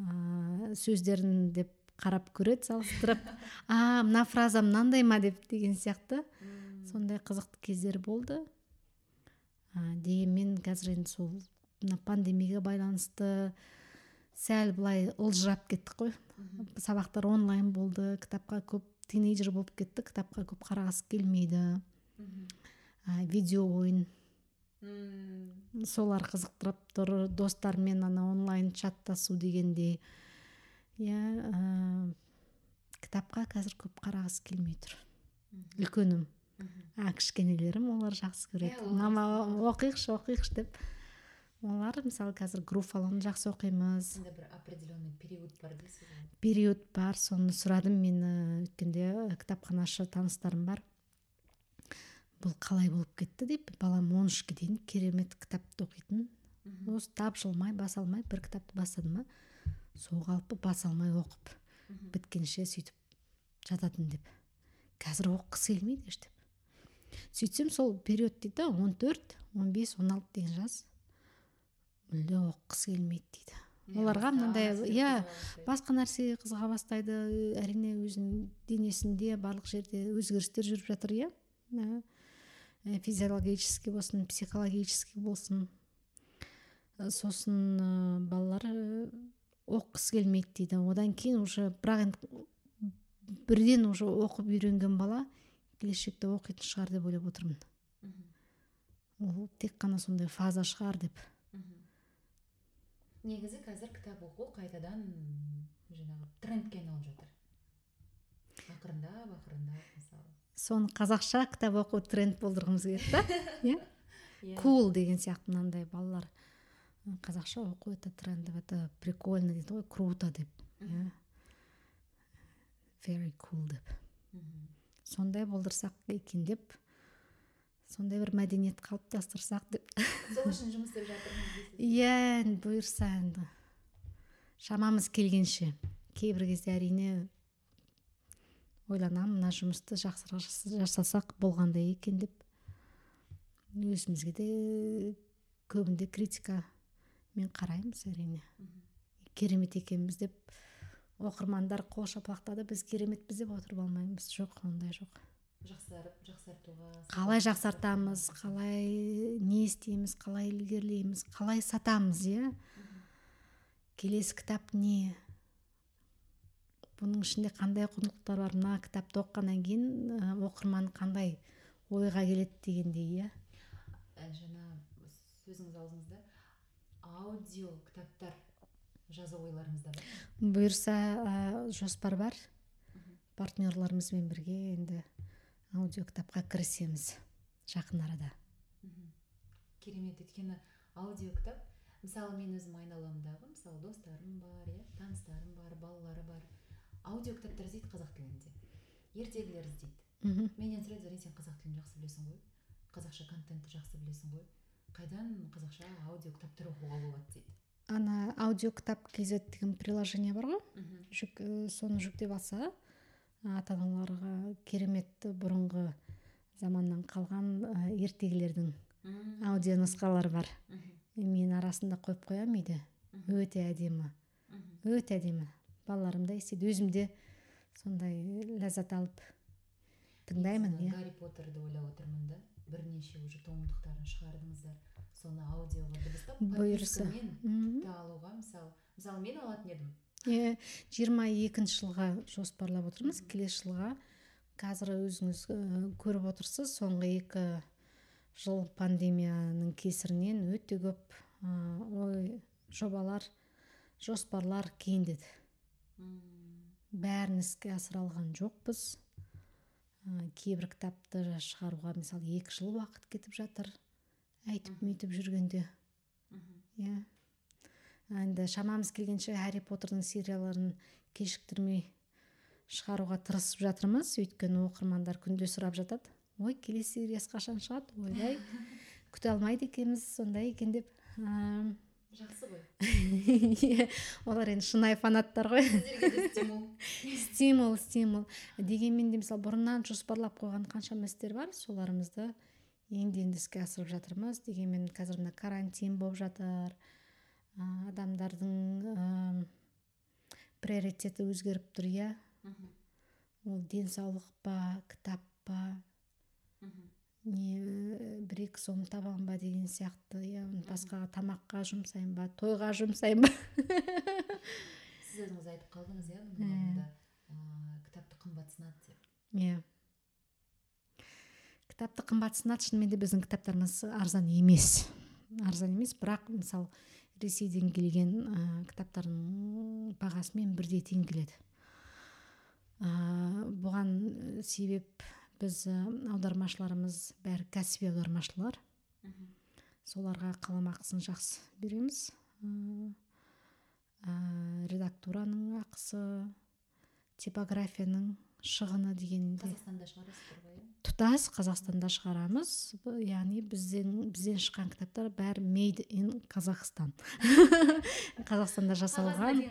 Ә, сөздерін деп қарап көреді салыстырып. А мына фраза мынандай ма деп деген сияқты. Сондай қызықты кездер болды. Дегенмен қазір енді сол мына пандемияға байланысты сәл былай ылжырап кеттік қой. Сабақтар онлайн болды кітапқа көп тинейджер болып кетті кітапқа көп қарағысы келмейді. Ә, видео ойын. Солар қызықтырып тұр достармен ана онлайн чаттасу дегендей иә ә, кітапқа қазір көп қарағысы келмей тұр. Үлкенім. А кішкенелерім олар жақсы көреді. Мама оқиықшы оқиықшы деп. Олар мысалы қазір груфалон жақсы оқимыз. Сонда бір определенный период бар дейсіз период бар соны сұрадым мен ә, өткенде кітапханашы таныстарым бар. Бұл қалай болып кетті деп балам он үшке дейін керемет кітапты оқитын. Осы тапжылмай баса алмай бір кітапты бастады ма сол қалпы баса алмай оқып біткенше сөйтіп жататын деп. Қазір оқығысы келмейді ештеп сөйтсем сол период дейді он төрт он бес он алты деген жас мүлде оқығысы келмейді дейді. Оларға мынандай иә басқа нәрсеге қызыға бастайды әрине өзінің денесінде барлық жерде өзгерістер жүріп жатыр иә. Ә, физиологический болсын психологический болсын. Ә, сосын ә, балалар оқығысы келмейді дейді. Одан кейін уже бірақ енді бірден уже оқып үйренген бала келешекте оқитын шығар деп ойлап отырмын. Ол тек қана сондай фаза шығар деп. Негізі қазір кітап оқу қайтадан жаңағы трендке айналып жатыр. Ақырындап ақырындап мысалы. Соны қазақша кітап оқу тренд болдырғымыз келеді да. Иә? Иә. кул деген сияқты мынандай балалар. «Ы, қазақша оқу это трендово это прикольно дейді ғой круто деп. Иә. Very cool деп. Сондай болдырсақ екен деп сондай бір мәдениет қалыптастырсақ деп. Сол үшін жұмыс істеп жатырмыз иә енді бұйырса енді. Шамамыз келгенше. Кейбір кезде әрине ойланамын мына жұмысты жақсырақ жас- жасасақ болғандай екен деп. Өзімізге де көбінде критикамен қараймыз әрине. Керемет екенбіз деп оқырмандар қол шапалақтады біз кереметпіз деп отырып алмаймыз. Жоқ ондай жоқ. Жақсарып жақсартуға қалай жақсартамыз қалай не істейміз қалай ілгерілейміз қалай сатамыз иә? Келесі кітап не? Бұның ішінде қандай құндылықтар бар? Мына кітапты оқығаннан кейін оқырман қандай ойға келеді дегендей иә? Жаңа сөзіңіз аузыңызда аудио кітаптар жазу ойларыңызда бар? Бұйырса ә, жоспар бар. Партнерларымызбен бірге енді аудио кітапқа кірісеміз жақын арада. Керемет өйткені аудио кітап мысалы мен өзім айналамдағы мысалы достарым бар иә таныстарым бар балалары бар. Аудио кітаптар іздейді қазақ тілінде. Ертегілер іздейді. Мхм менен сұрайды зарин сен қазақ тілін жақсы білесің ғой? Қазақша контентті жақсы білесің ғой? Қайдан қазақша аудио кітаптар оқуға болады? дейді. Ана аудио кітап kz деген приложение бар ғой. Жүк, ә, соны жүктеп алса ата аналарға керемет бұрынғы заманнан қалған ә, ертегілердің Мм. аудио нұсқалары бар. Мен арасында қойып қоямын үйде. Өте әдемі. Өте әдемі. Балаларым да естиді өзім де сондай ләззат алып тыңдаймын иә. Гарри поттерді ойлап отырмын да. Бірнеше уже томдықтарын шығардыңыздар. Соны аудиоға дыбыстап Бұйырса. тіпті алуға мысалы мысалы мен алатын едім. Иә жиырма екінші жылға жоспарлап отырмыз. Келесі жылға қазір өзіңіз көріп отырсыз. Соңғы екі жыл пандемияның кесірінен өте көп ой жобалар жоспарлар кейіндеді бәрін іске асыра алған жоқпыз. Ә, кейбір кітапты шығаруға мысалы екі жыл уақыт кетіп жатыр. Әйтіп мүйтіп жүргенде. Иә. Енді шамамыз келгенше әрі поттердің серияларын кешіктірмей шығаруға тырысып жатырмыз. Өйткені оқырмандар күнде сұрап жатады. Ой келесі сериясы қашан шығады? Ойбай күте алмайды екенбіз сондай екен деп. Жақсы ғой. иә. Олар енді шынайы фанаттар ғой. Стимул стимул. Дегенмен де мысалы бұрыннан жоспарлап қойған қаншама істер бар. Соларымызды енді енді іске асырып жатырмыз. Дегенмен қазір мына карантин болып жатыр. Ә, адамдардың ә, приоритеті өзгеріп тұр иә? Ол денсаулық па кітап па? Не бір екі сом табамын ба деген сияқты иә? Басқа тамаққа жұмсаймын ба тойға жұмсаймын ба? Сіз өзіңіз айтып қалдыңыз иә? Кітапты қымбатсынады деп. Иә. Кітапты қымбатсынады шынымен де біздің кітаптарымыз арзан емес. Арзан емес бірақ мысалы ресейден келген ә, кітаптардың бағасымен бірдей тең келеді. Ә, бұған себеп біз аудармашыларымыз бәрі кәсіби аудармашылар. Соларға қаламақысын жақсы береміз. Ә, редактураның ақысы типографияның шығыны дегенде. Қазақстанда шығарасыздар ғой тұтас қазақстанда шығарамыз. Яғни бізден бізден шыққан кітаптар бәрі made in қазақстан қазақстанда жасалған.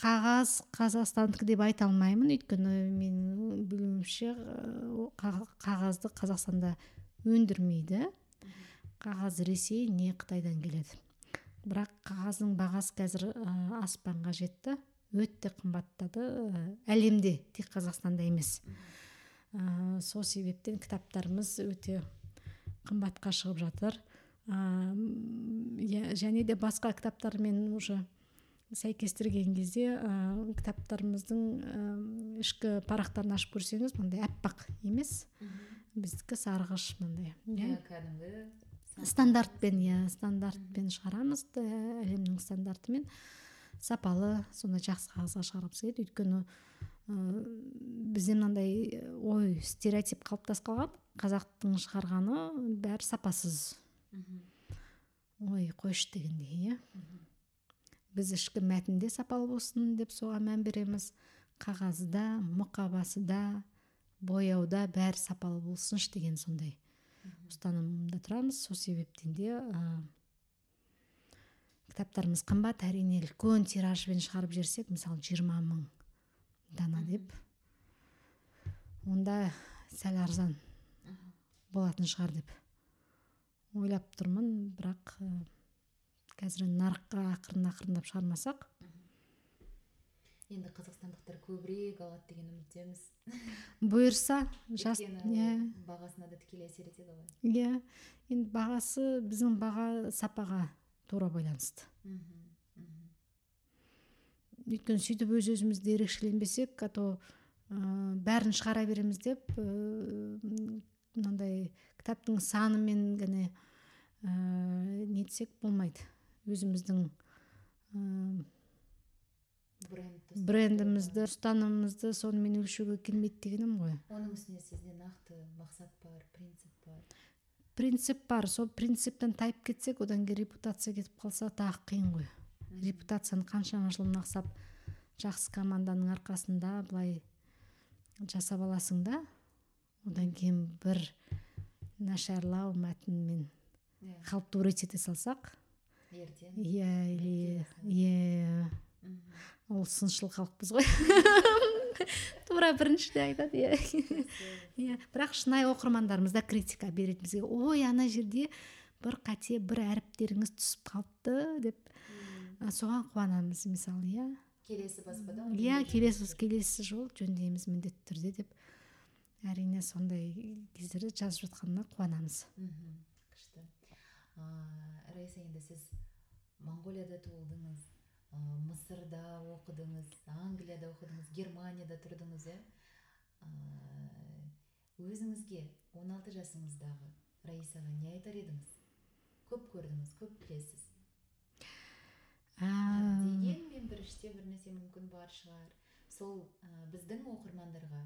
Қағаз қазақстандікі деп айта алмаймын. Өйткені мен білуімше қағазды қазақстанда өндірмейді. Қағаз ресей не қытайдан келеді. Бірақ қағаздың бағасы қазір аспанға жетті. Өте қымбаттады. Әлемде тек қазақстанда емес. Ә, сол себептен кітаптарымыз өте қымбатқа шығып жатыр. Ә, және де басқа кітаптармен уже сәйкестірген кезде ә, кітаптарымыздың ә, ішкі парақтарын ашып көрсеңіз мындай аппақ емес. Біздікі сарғыш мындай иә. Кәдімгі стандартпен иә стандартпен шығарамыз әлемнің стандартымен. Сапалы сондай жақсы қағазға шығарғымыз келеді өйткені ә, бізде мынандай ой стереотип қалыптасып қалған. Қазақтың шығарғаны бәрі сапасыз. Ой қойшы дегендей иә. Біз ішкі мәтінде сапалы болсын деп соған мән береміз. Қағазда мұқабасыда бояуда бәрі сапалы болсыншы деген сондай. Ұстанымда тұрамыз. Сол себептен де кітаптарымыз қымбат әрине үлкен тиражбен шығарып жіберсек мысалы жиырма мың дана деп. Онда сәл арзан болатын шығар деп ойлап тұрмын. Бірақ ә, қазір нарыққа ақырын ақырындап шығармасақ. Енді қазақстандықтар көбірек алады деген үміттеміз. Бұйырса жас иә. бағасына да тікелей әсер етеді ғой. Иә. Енді бағасы біздің баға сапаға тура байланысты. Өйткені сөйтіп өз өзімізді ерекшеленбесек а то ә, бәрін шығара береміз деп мынандай кітаптың санымен ғана ә, нетсек болмайды. Өзіміздің ә, брендімізді ұстанымымызды сонымен өлшеуге келмейді дегенім ғой. Оның үстіне сізде нақты мақсат бар принцип бар. Принцип бар. Сол принциптен тайып кетсек одан кейін репутация кетіп қалса тағы қиын ғой. Репутацияны қаншама жыл нақсап жақсы команданың арқасында былай жасап аласың да одан кейін бір нашарлау мәтінмен иә. халтурить ете салсақ. Ертең. Иә или иә ол сыншыл халықпыз ғой. тура біріншіде айтады иә. Иә. Бірақ шынайы оқырмандарымыз да критика береді бізге. Ой ана жерде бір қате бір әріптеріңіз түсіп қалыпты деп. Соған қуанамыз мысалы иә. Келесі баспада иә келесі келесі жол. жөндейміз міндетті түрде деп. Әрине сондай кездерде жазып жатқанына қуанамыз. Күшті. Раиса енді сіз моңғолияда туылдыңыз. Мысырда оқыдыңыз англияда оқыдыңыз германияда тұрдыңыз иә? Өзіңізге 16 жасыңыздағы раисаға не айтар едіңіз? Көп көрдіңіз көп білесіз. Дегенмен бір іште бір нәрсе мүмкін бар шығар. Сол біздің оқырмандарға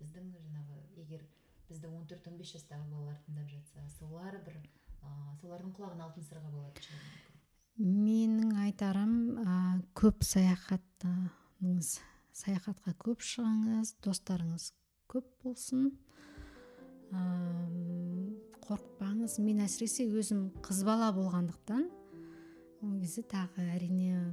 біздің жаңағы егер бізді 14-15 жастағы балалар тыңдап жатса солар бір ә, солардың құлағына алтын сырға болатын шығар менің айтарым ә, көп саяхаттаңыз саяхатқа көп шығыңыз достарыңыз көп болсын. Ә, қорықпаңыз. Мен әсіресе өзім қыз бала болғандықтан ол кезде тағы әрине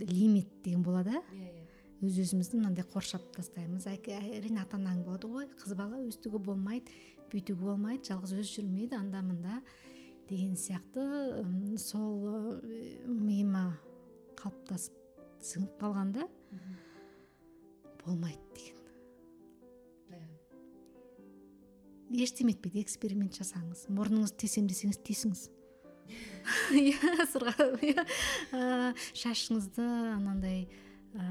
лимит деген болады. Иә иә. Өз өзімізді мынандай қоршап тастаймыз. Әрине ата анаң болады ой қыз бала өстуге болмайды бүйтуге болмайды жалғыз өзі жүрмейді анда мында деген сияқты сол миыма қалыптасып сіңіп қалғанда болмайды деген. Ештеме етпейді эксперимент жасаңыз мұрныңызды тесем десеңіз тесіңіз иә сырға иә. Ә, шашыңызды анандай ә,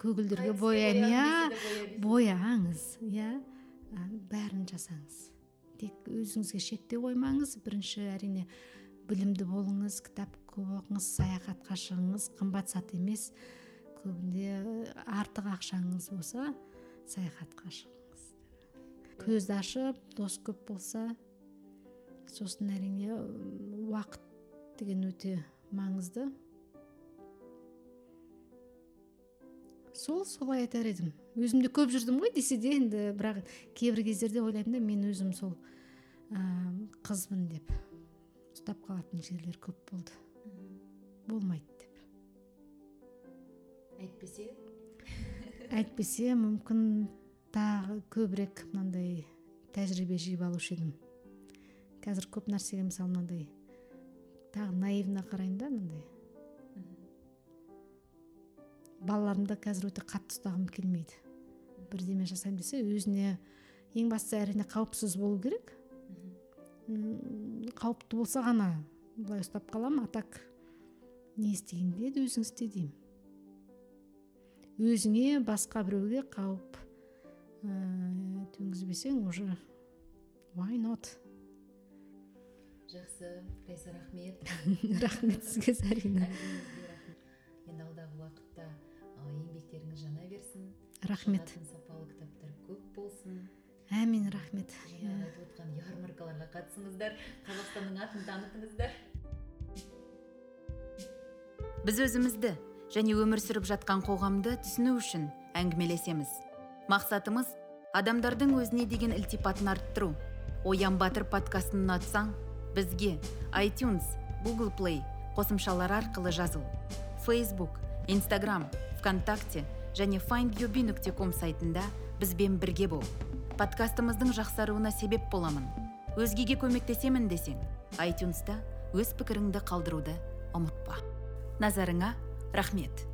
көгілдірге бояймын иә. бояңыз иә. Бәрін жасаңыз. Тек өзіңізге шектеу қоймаңыз. Бірінші әрине білімді болыңыз кітап көп оқыңыз саяхатқа шығыңыз қымбат зат емес. Көбінде артық ақшаңыз болса саяхатқа шығыңыз. Көзді ашып дос көп болса сосын әрине уақыт деген өте маңызды. Сол солай айтар едім. Өзім де көп жүрдім ғой десе де енді бірақ кейбір кездерде ойлаймын да мен өзім сол ә, қызбын деп ұстап қалатын жерлер көп болды. Болмайды деп. Әйтпесе? Әйтпесе мүмкін тағы көбірек мынандай тәжірибе жиып алушы едім. Қазір көп нәрсеге мысалы мынандай тағы наивно қараймын да мынандай. Балаларымды қазір өте қатты ұстағым келмейді. Бірдеме жасаймын десе өзіне ең бастысы әрине қауіпсіз болу керек. Қауіпті болса ғана былай ұстап қаламын а так не істегің келеді өзің істе деймін. Өзіңе басқа біреуге қауіп ә, төнгізбесең уже why not? Жақсы райса рахмет. Рахмет сізге зарина. Енді алдағы уақытта еңбектеріңіз жана берсін. Рахмет. Сапалы кітаптар көп болсын. Әмин рахмет. Отқан ярмаркаларға қатысыңыздар қазақстанның атын танытыңыздар. Біз өзімізді және өмір сүріп жатқан қоғамды түсіну үшін әңгімелесеміз. Мақсатымыз адамдардың өзіне деген ілтипатын арттыру. Оян батыр подкастын ұнатсаң бізге iTunes, Google Play қосымшалары арқылы жазыл. Facebook, Instagram, ВКонтакте және findyourbe.com сайтында бізбен бірге бол. Подкастымыздың жақсаруына себеп боламын. Өзгеге көмектесемін десең iTunesта өз пікіріңді қалдыруды ұмытпа. Назарыңа рахмет.